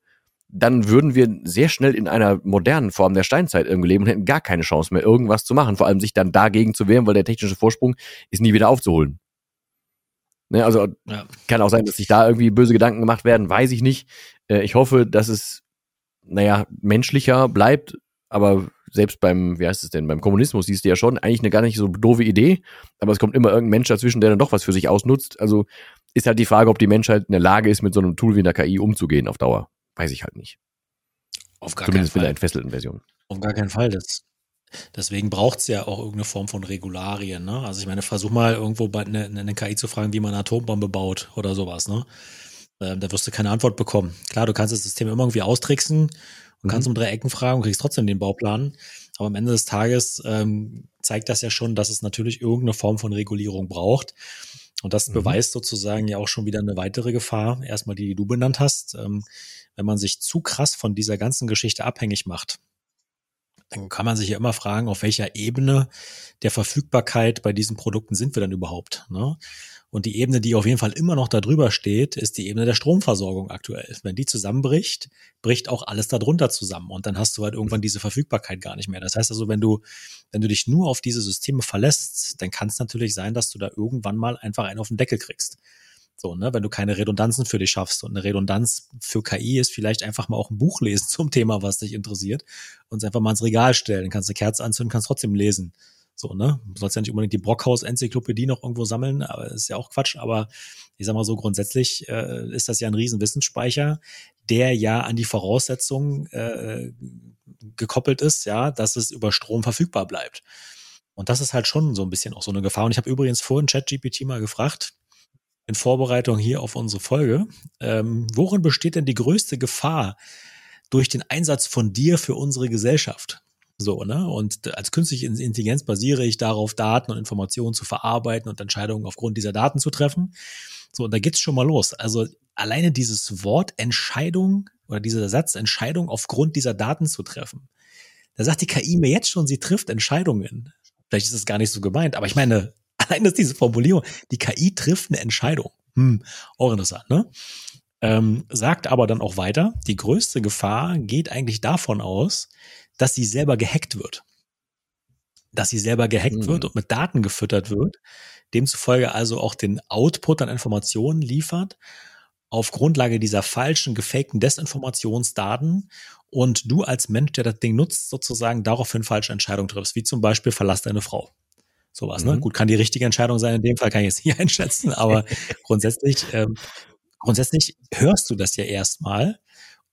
dann würden wir sehr schnell in einer modernen Form der Steinzeit irgendwie leben und hätten gar keine Chance mehr, irgendwas zu machen. Vor allem sich dann dagegen zu wehren, weil der technische Vorsprung ist nie wieder aufzuholen. Ne, also ja. kann auch sein, dass sich da irgendwie böse Gedanken gemacht werden, weiß ich nicht. Äh, ich hoffe, dass es, naja, menschlicher bleibt, aber selbst beim, wie heißt es denn, beim Kommunismus siehst du ja schon, eigentlich eine gar nicht so doofe Idee, aber es kommt immer irgendein Mensch dazwischen, der dann doch was für sich ausnutzt. Also ist halt die Frage, ob die Menschheit in der Lage ist, mit so einem Tool wie einer KI umzugehen auf Dauer. Weiß ich halt nicht. Auf gar Zumindest keinen Fall. mit der entfesselten Version. Auf gar keinen Fall. Das, deswegen braucht es ja auch irgendeine Form von Regularien. Ne? Also ich meine, versuch mal irgendwo bei eine, eine KI zu fragen, wie man eine Atombombe baut oder sowas. Ne? Ähm, da wirst du keine Antwort bekommen. Klar, du kannst das System immer irgendwie austricksen und mhm. kannst um drei Ecken fragen und kriegst trotzdem den Bauplan. Aber am Ende des Tages ähm, zeigt das ja schon, dass es natürlich irgendeine Form von Regulierung braucht. Und das mhm. beweist sozusagen ja auch schon wieder eine weitere Gefahr. Erstmal die, die du benannt hast. Ähm, wenn man sich zu krass von dieser ganzen Geschichte abhängig macht, dann kann man sich ja immer fragen, auf welcher Ebene der Verfügbarkeit bei diesen Produkten sind wir dann überhaupt. Ne? Und die Ebene, die auf jeden Fall immer noch darüber steht, ist die Ebene der Stromversorgung aktuell. Wenn die zusammenbricht, bricht auch alles darunter zusammen. Und dann hast du halt irgendwann diese Verfügbarkeit gar nicht mehr. Das heißt also, wenn du, wenn du dich nur auf diese Systeme verlässt, dann kann es natürlich sein, dass du da irgendwann mal einfach einen auf den Deckel kriegst. So, ne, wenn du keine Redundanzen für dich schaffst. Und eine Redundanz für KI ist vielleicht einfach mal auch ein Buch lesen zum Thema, was dich interessiert und es einfach mal ins Regal stellen. Dann kannst du Kerze anzünden, kannst trotzdem lesen. So, ne? Du sollst ja nicht unbedingt die Brockhaus-Enzyklopädie noch irgendwo sammeln, aber ist ja auch Quatsch. Aber ich sag mal so, grundsätzlich äh, ist das ja ein riesen Wissensspeicher, der ja an die Voraussetzungen äh, gekoppelt ist, ja, dass es über Strom verfügbar bleibt. Und das ist halt schon so ein bisschen auch so eine Gefahr. Und ich habe übrigens vorhin ChatGPT mal gefragt, in Vorbereitung hier auf unsere Folge. Ähm, worin besteht denn die größte Gefahr durch den Einsatz von dir für unsere Gesellschaft? So, ne? Und als künstliche Intelligenz basiere ich darauf, Daten und Informationen zu verarbeiten und Entscheidungen aufgrund dieser Daten zu treffen. So, und da geht's schon mal los. Also alleine dieses Wort Entscheidung oder dieser Satz Entscheidung aufgrund dieser Daten zu treffen. Da sagt die KI mir jetzt schon, sie trifft Entscheidungen. Vielleicht ist es gar nicht so gemeint, aber ich meine, Allein ist diese Formulierung, die KI trifft eine Entscheidung. Hm, auch interessant, ne? Ähm, sagt aber dann auch weiter, die größte Gefahr geht eigentlich davon aus, dass sie selber gehackt wird. Dass sie selber gehackt hm. wird und mit Daten gefüttert wird, demzufolge also auch den Output an Informationen liefert, auf Grundlage dieser falschen, gefakten Desinformationsdaten und du als Mensch, der das Ding nutzt, sozusagen daraufhin falsche Entscheidungen triffst, wie zum Beispiel verlass deine Frau. Sowas, ne? mhm. ne? Gut, kann die richtige Entscheidung sein, in dem Fall kann ich jetzt nicht einschätzen, aber grundsätzlich, ähm, grundsätzlich hörst du das ja erstmal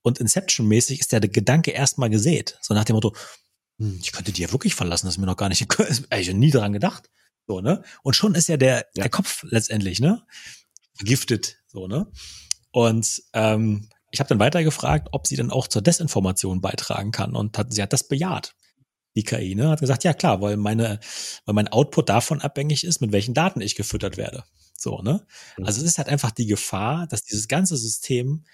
und Inception-mäßig ist der Gedanke erstmal gesät. So nach dem Motto, hm, ich könnte die ja wirklich verlassen, das ist mir noch gar nicht, ich nie dran gedacht. So, ne? Und schon ist ja der, ja. der Kopf letztendlich, ne? Vergiftet, so, ne? Und ähm, ich habe dann weiter gefragt, ob sie dann auch zur Desinformation beitragen kann und hat, sie hat das bejaht die KI, ne, hat gesagt, ja klar, weil meine, weil mein Output davon abhängig ist, mit welchen Daten ich gefüttert werde. So, ne? Also es ist halt einfach die Gefahr, dass dieses ganze System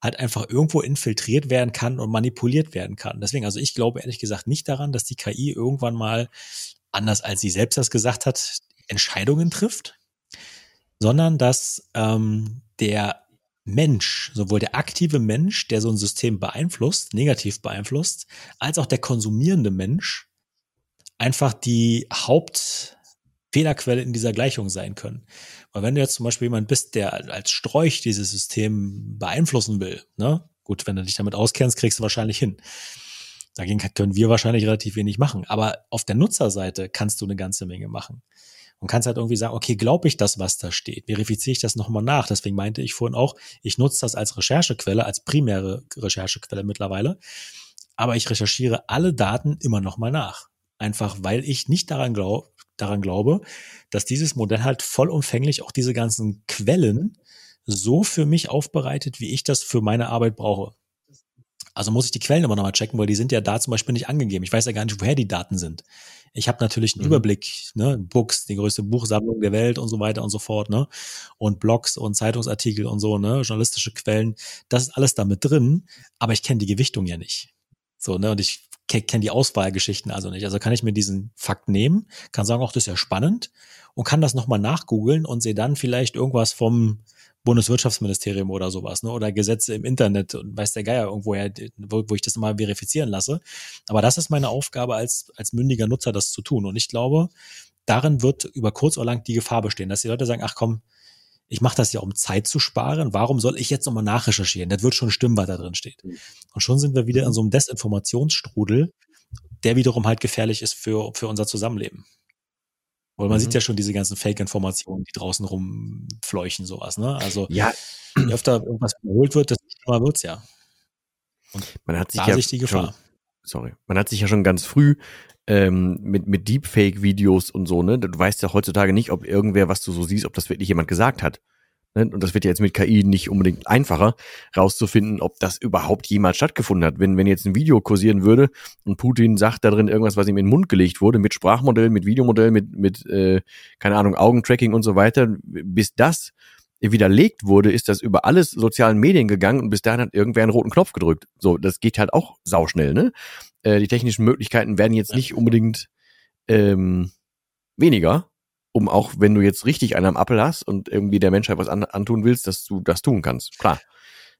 halt einfach irgendwo infiltriert werden kann und manipuliert werden kann. Deswegen, also ich glaube ehrlich gesagt nicht daran, dass die KI irgendwann mal, anders als sie selbst das gesagt hat, Entscheidungen trifft, sondern dass ähm, der Mensch, sowohl der aktive Mensch, der so ein System beeinflusst, negativ beeinflusst, als auch der konsumierende Mensch einfach die Hauptfehlerquelle in dieser Gleichung sein können. Weil wenn du jetzt zum Beispiel jemand bist, der als Sträuch dieses System beeinflussen will, ne? Gut, wenn du dich damit auskennst, kriegst du wahrscheinlich hin. Dagegen können wir wahrscheinlich relativ wenig machen. Aber auf der Nutzerseite kannst du eine ganze Menge machen und kannst halt irgendwie sagen, okay, glaube ich das, was da steht? Verifiziere ich das nochmal nach? Deswegen meinte ich vorhin auch, ich nutze das als Recherchequelle, als primäre Recherchequelle mittlerweile. Aber ich recherchiere alle Daten immer nochmal nach. Einfach weil ich nicht daran, glaub, daran glaube, dass dieses Modell halt vollumfänglich auch diese ganzen Quellen so für mich aufbereitet, wie ich das für meine Arbeit brauche. Also muss ich die Quellen immer nochmal checken, weil die sind ja da zum Beispiel nicht angegeben. Ich weiß ja gar nicht, woher die Daten sind. Ich habe natürlich einen mhm. Überblick, ne, Books, die größte Buchsammlung der Welt und so weiter und so fort, ne? Und Blogs und Zeitungsartikel und so, ne, journalistische Quellen. Das ist alles damit drin, aber ich kenne die Gewichtung ja nicht. So, ne? Und ich kenne die Auswahlgeschichten also nicht. Also kann ich mir diesen Fakt nehmen, kann sagen, auch das ist ja spannend und kann das nochmal nachgoogeln und sehe dann vielleicht irgendwas vom Bundeswirtschaftsministerium oder sowas, ne? Oder Gesetze im Internet und weiß der Geier irgendwoher, wo, wo ich das mal verifizieren lasse. Aber das ist meine Aufgabe als, als mündiger Nutzer, das zu tun. Und ich glaube, darin wird über kurz oder lang die Gefahr bestehen, dass die Leute sagen, ach komm, ich mache das ja, um Zeit zu sparen. Warum soll ich jetzt nochmal nachrecherchieren? Das wird schon stimmen, was da drin steht. Mhm. Und schon sind wir wieder in so einem Desinformationsstrudel, der wiederum halt gefährlich ist für, für unser Zusammenleben. Weil man mhm. sieht ja schon diese ganzen Fake-Informationen, die draußen rumfleuchen, sowas, ne? Also, ja. je öfter irgendwas wiederholt wird, desto schlimmer wird's ja. Und man hat sich da ja sich die Gefahr. Schon, sorry. Man hat sich ja schon ganz früh ähm, mit, mit Deepfake-Videos und so, ne? Du weißt ja heutzutage nicht, ob irgendwer, was du so siehst, ob das wirklich jemand gesagt hat. Ne? Und das wird ja jetzt mit KI nicht unbedingt einfacher, rauszufinden, ob das überhaupt jemals stattgefunden hat. Wenn, wenn jetzt ein Video kursieren würde und Putin sagt da drin irgendwas, was ihm in den Mund gelegt wurde, mit Sprachmodell, mit Videomodell, mit, mit äh, keine Ahnung, Augentracking und so weiter, bis das widerlegt wurde, ist das über alles sozialen Medien gegangen und bis dahin hat irgendwer einen roten Knopf gedrückt. So, das geht halt auch sauschnell, ne? Äh, die technischen Möglichkeiten werden jetzt nicht unbedingt ähm, weniger, um auch, wenn du jetzt richtig einen am Appel hast und irgendwie der Menschheit was an, antun willst, dass du das tun kannst. Klar.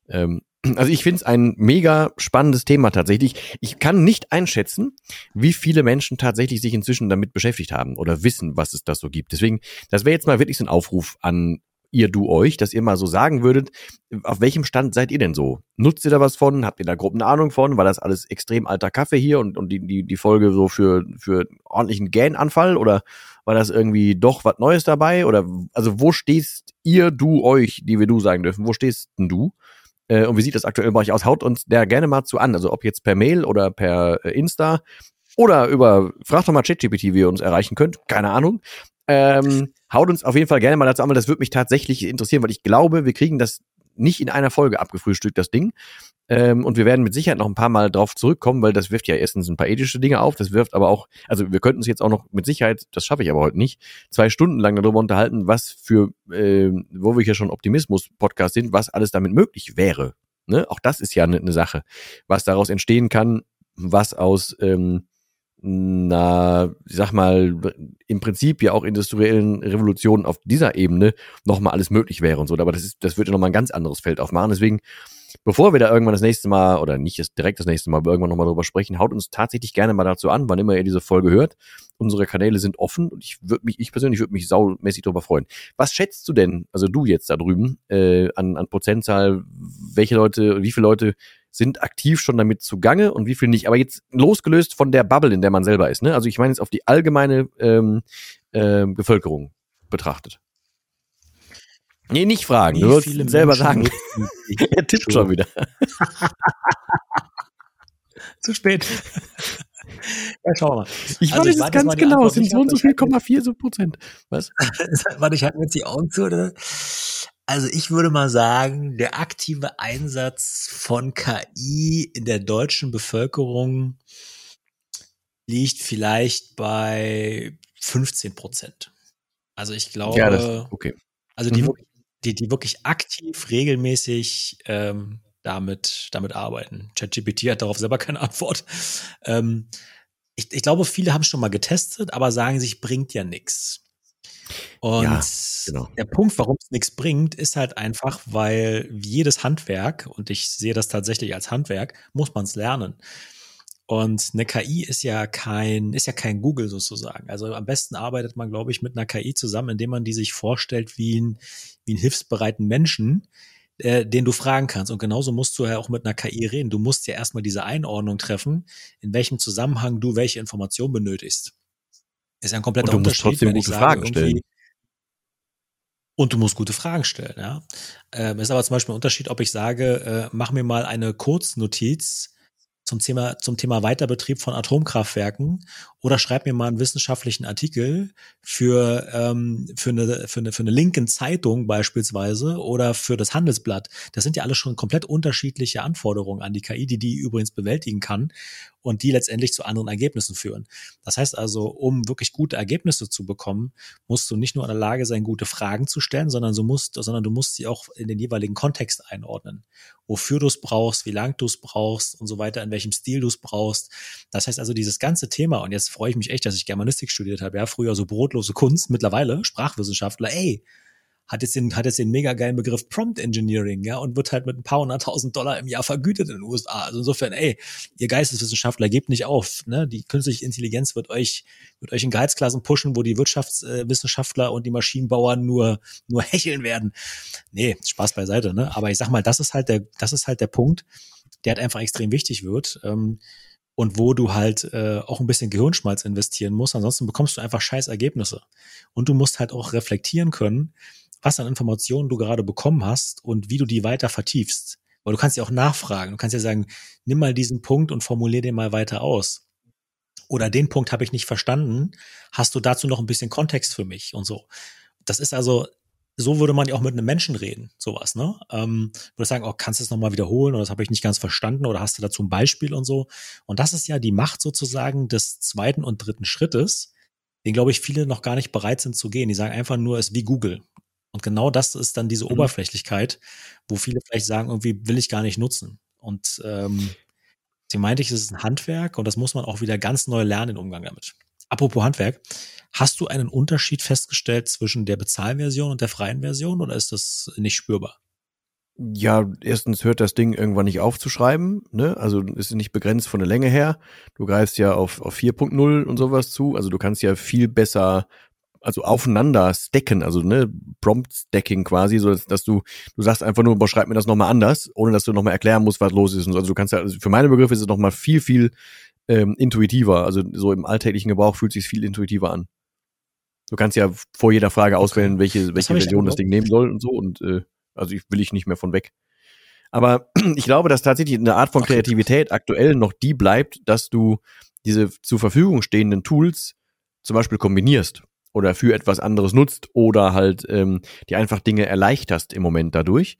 Ähm, also ich finde es ein mega spannendes Thema tatsächlich. Ich kann nicht einschätzen, wie viele Menschen tatsächlich sich inzwischen damit beschäftigt haben oder wissen, was es da so gibt. Deswegen, das wäre jetzt mal wirklich so ein Aufruf an ihr, du euch, dass ihr mal so sagen würdet, auf welchem Stand seid ihr denn so? Nutzt ihr da was von? Habt ihr da groben Ahnung von? War das alles extrem alter Kaffee hier und, und die, die, die Folge so für, für ordentlichen Gähnanfall oder war das irgendwie doch was Neues dabei? Oder also wo stehst ihr, du, euch, die wir du sagen dürfen, wo stehst denn du? Äh, und wie sieht das aktuell bei euch aus? Haut uns der gerne mal zu an. Also ob jetzt per Mail oder per äh, Insta oder über, fragt doch mal ChatGPT, wie ihr uns erreichen könnt. Keine Ahnung. Ähm, haut uns auf jeden Fall gerne mal dazu an, weil das würde mich tatsächlich interessieren, weil ich glaube, wir kriegen das nicht in einer Folge abgefrühstückt, das Ding. Ähm, und wir werden mit Sicherheit noch ein paar Mal drauf zurückkommen, weil das wirft ja erstens ein paar ethische Dinge auf, das wirft aber auch, also wir könnten uns jetzt auch noch mit Sicherheit, das schaffe ich aber heute nicht, zwei Stunden lang darüber unterhalten, was für, äh, wo wir ja schon Optimismus-Podcast sind, was alles damit möglich wäre. Ne? Auch das ist ja eine ne Sache, was daraus entstehen kann, was aus ähm, na, ich sag mal, im Prinzip ja auch industriellen Revolutionen auf dieser Ebene nochmal alles möglich wäre und so. Aber das ist, das würde nochmal ein ganz anderes Feld aufmachen. Deswegen, bevor wir da irgendwann das nächste Mal, oder nicht direkt das nächste Mal, aber irgendwann nochmal drüber sprechen, haut uns tatsächlich gerne mal dazu an, wann immer ihr diese Folge hört. Unsere Kanäle sind offen und ich würde mich, ich persönlich würde mich saumäßig darüber freuen. Was schätzt du denn, also du jetzt da drüben, äh, an, an Prozentzahl, welche Leute, wie viele Leute sind aktiv schon damit zugange und wie viel nicht. Aber jetzt losgelöst von der Bubble, in der man selber ist. Ne? Also ich meine jetzt auf die allgemeine ähm, äh, Bevölkerung betrachtet. Nee, nicht fragen. Wie du sollst selber sagen. er tippt schon wieder. Zu spät. Ja, schau mal. Ich also weiß es ganz genau, es sind so und so viel, 4 so Prozent. Was? Warte, ich halte mir jetzt die Augen zu, oder? Also ich würde mal sagen, der aktive Einsatz von KI in der deutschen Bevölkerung liegt vielleicht bei 15 Prozent. Also ich glaube, ja, das, okay. also die, mhm. die, die wirklich aktiv, regelmäßig ähm, damit, damit arbeiten. ChatGPT hat darauf selber keine Antwort. Ähm, ich, ich glaube, viele haben es schon mal getestet, aber sagen sich, bringt ja nichts. Und ja, genau. der Punkt, warum es nichts bringt, ist halt einfach, weil jedes Handwerk, und ich sehe das tatsächlich als Handwerk, muss man es lernen. Und eine KI ist ja kein, ist ja kein Google sozusagen. Also am besten arbeitet man, glaube ich, mit einer KI zusammen, indem man die sich vorstellt wie ein, wie einen hilfsbereiten Menschen, äh, den du fragen kannst. Und genauso musst du ja auch mit einer KI reden. Du musst ja erstmal diese Einordnung treffen, in welchem Zusammenhang du welche Information benötigst. Ist ja ein kompletter und du Unterschied. Musst trotzdem gute sage, Fragen stellen. Und du musst gute Fragen stellen, ja. Ähm, ist aber zum Beispiel ein Unterschied, ob ich sage, äh, mach mir mal eine Kurznotiz zum Thema, zum Thema Weiterbetrieb von Atomkraftwerken oder schreib mir mal einen wissenschaftlichen Artikel für, ähm, für, eine, für, eine, für eine linken Zeitung beispielsweise oder für das Handelsblatt. Das sind ja alles schon komplett unterschiedliche Anforderungen an die KI, die die übrigens bewältigen kann und die letztendlich zu anderen Ergebnissen führen. Das heißt also, um wirklich gute Ergebnisse zu bekommen, musst du nicht nur in der Lage sein, gute Fragen zu stellen, sondern du musst, sondern du musst sie auch in den jeweiligen Kontext einordnen. Wofür du es brauchst, wie lang du es brauchst und so weiter, in welchem Stil du es brauchst. Das heißt also, dieses ganze Thema, und jetzt freue ich mich echt, dass ich Germanistik studiert habe, ja, früher so brotlose Kunst, mittlerweile Sprachwissenschaftler, ey, hat jetzt den, hat jetzt den mega geilen Begriff Prompt Engineering, ja, und wird halt mit ein paar hunderttausend Dollar im Jahr vergütet in den USA. Also insofern, ey, ihr Geisteswissenschaftler gebt nicht auf, ne? Die künstliche Intelligenz wird euch, wird euch in Gehaltsklassen pushen, wo die Wirtschaftswissenschaftler und die Maschinenbauern nur, nur hecheln werden. Nee, Spaß beiseite, ne? Aber ich sag mal, das ist halt der, das ist halt der Punkt, der halt einfach extrem wichtig wird. Ähm, und wo du halt äh, auch ein bisschen Gehirnschmalz investieren musst. Ansonsten bekommst du einfach scheiß Ergebnisse. Und du musst halt auch reflektieren können, was an Informationen du gerade bekommen hast und wie du die weiter vertiefst. Weil du kannst ja auch nachfragen. Du kannst ja sagen, nimm mal diesen Punkt und formulier den mal weiter aus. Oder den Punkt habe ich nicht verstanden. Hast du dazu noch ein bisschen Kontext für mich und so? Das ist also so würde man ja auch mit einem Menschen reden, sowas, ne? Ähm, würde sagen, oh, kannst du es nochmal wiederholen oder das habe ich nicht ganz verstanden oder hast du dazu ein Beispiel und so. Und das ist ja die Macht sozusagen des zweiten und dritten Schrittes, den, glaube ich, viele noch gar nicht bereit sind zu gehen. Die sagen einfach nur, es ist wie Google. Und genau das ist dann diese mhm. Oberflächlichkeit, wo viele vielleicht sagen, irgendwie will ich gar nicht nutzen. Und ähm, sie meinte ich, es ist ein Handwerk und das muss man auch wieder ganz neu lernen, den Umgang damit. Apropos Handwerk, hast du einen Unterschied festgestellt zwischen der Bezahlversion und der freien Version oder ist das nicht spürbar? Ja, erstens hört das Ding irgendwann nicht auf zu schreiben, ne? Also ist nicht begrenzt von der Länge her. Du greifst ja auf, auf 4.0 und sowas zu. Also du kannst ja viel besser also aufeinander stacken, also ne, Prompt Stacking quasi, so dass, dass du du sagst einfach nur, boah, schreib mir das nochmal anders, ohne dass du nochmal erklären musst, was los ist. Und so. Also du kannst ja, also für meine Begriffe ist es nochmal viel, viel ähm, intuitiver. Also so im alltäglichen Gebrauch fühlt sich viel intuitiver an. Du kannst ja vor jeder Frage auswählen, welche, welche Version das Ding nehmen soll und so. Und äh, also ich will ich nicht mehr von weg. Aber ich glaube, dass tatsächlich eine Art von Kreativität aktuell noch die bleibt, dass du diese zur Verfügung stehenden Tools zum Beispiel kombinierst oder für etwas anderes nutzt oder halt ähm, die einfach Dinge erleichterst im Moment dadurch.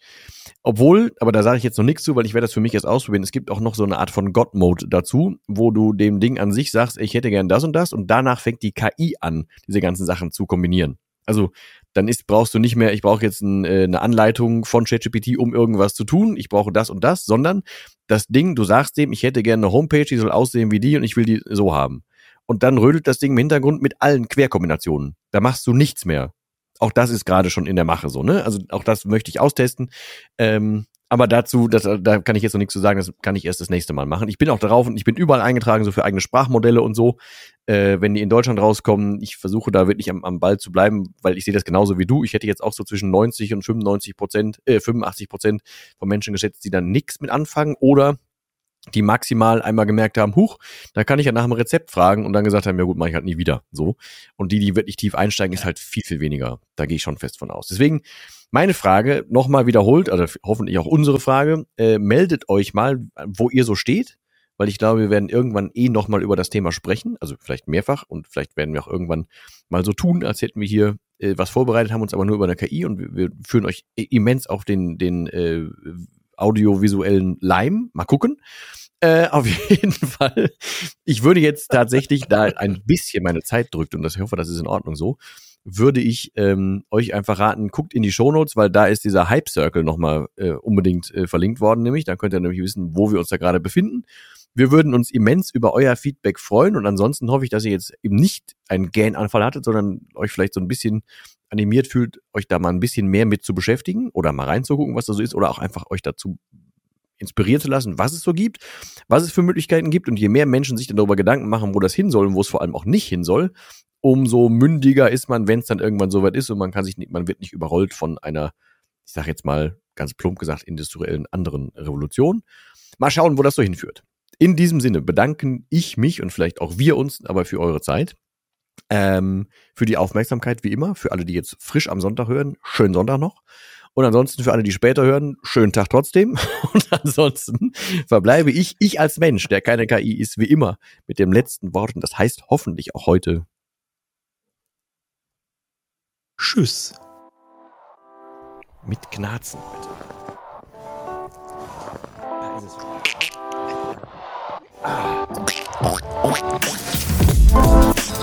Obwohl, aber da sage ich jetzt noch nichts zu, weil ich werde das für mich erst ausprobieren. Es gibt auch noch so eine Art von God-Mode dazu, wo du dem Ding an sich sagst, ich hätte gern das und das und danach fängt die KI an, diese ganzen Sachen zu kombinieren. Also dann ist, brauchst du nicht mehr, ich brauche jetzt ein, äh, eine Anleitung von ChatGPT, um irgendwas zu tun, ich brauche das und das, sondern das Ding, du sagst dem, ich hätte gerne eine Homepage, die soll aussehen wie die und ich will die so haben und dann rödelt das Ding im Hintergrund mit allen Querkombinationen. Da machst du nichts mehr. Auch das ist gerade schon in der Mache so, ne? Also auch das möchte ich austesten. Ähm, aber dazu, das, da kann ich jetzt noch nichts zu sagen, das kann ich erst das nächste Mal machen. Ich bin auch darauf und ich bin überall eingetragen, so für eigene Sprachmodelle und so. Äh, wenn die in Deutschland rauskommen, ich versuche da wirklich am, am Ball zu bleiben, weil ich sehe das genauso wie du. Ich hätte jetzt auch so zwischen 90 und 95 Prozent, äh, 85 Prozent von Menschen geschätzt, die dann nichts mit anfangen oder die maximal einmal gemerkt haben, huch, da kann ich ja nach dem Rezept fragen und dann gesagt haben, ja gut, mache ich halt nie wieder. So. Und die, die wirklich tief einsteigen, ist halt viel, viel weniger. Da gehe ich schon fest von aus. Deswegen meine Frage nochmal wiederholt, also hoffentlich auch unsere Frage, äh, meldet euch mal, wo ihr so steht, weil ich glaube, wir werden irgendwann eh nochmal über das Thema sprechen, also vielleicht mehrfach und vielleicht werden wir auch irgendwann mal so tun, als hätten wir hier äh, was vorbereitet, haben uns aber nur über eine KI und wir, wir führen euch immens auf den, den äh, audiovisuellen Leim. Mal gucken. Äh, auf jeden Fall. Ich würde jetzt tatsächlich, da ein bisschen meine Zeit drückt, und das, ich hoffe, das ist in Ordnung so, würde ich ähm, euch einfach raten, guckt in die Shownotes, weil da ist dieser Hype Circle nochmal äh, unbedingt äh, verlinkt worden, nämlich. Dann könnt ihr nämlich wissen, wo wir uns da gerade befinden. Wir würden uns immens über euer Feedback freuen und ansonsten hoffe ich, dass ihr jetzt eben nicht einen Gähnanfall hattet, sondern euch vielleicht so ein bisschen animiert fühlt, euch da mal ein bisschen mehr mit zu beschäftigen oder mal reinzugucken, was da so ist, oder auch einfach euch dazu inspirieren zu lassen, was es so gibt, was es für Möglichkeiten gibt. Und je mehr Menschen sich dann darüber Gedanken machen, wo das hin soll und wo es vor allem auch nicht hin soll, umso mündiger ist man, wenn es dann irgendwann soweit ist und man kann sich nicht, man wird nicht überrollt von einer, ich sage jetzt mal ganz plump gesagt, industriellen anderen Revolution. Mal schauen, wo das so hinführt. In diesem Sinne bedanken ich mich und vielleicht auch wir uns aber für eure Zeit. Ähm, für die Aufmerksamkeit, wie immer. Für alle, die jetzt frisch am Sonntag hören, schönen Sonntag noch. Und ansonsten für alle, die später hören, schönen Tag trotzdem. Und ansonsten verbleibe ich, ich als Mensch, der keine KI ist, wie immer, mit dem letzten Wort. Und das heißt hoffentlich auch heute Tschüss. Mit Knarzen, bitte. Ah.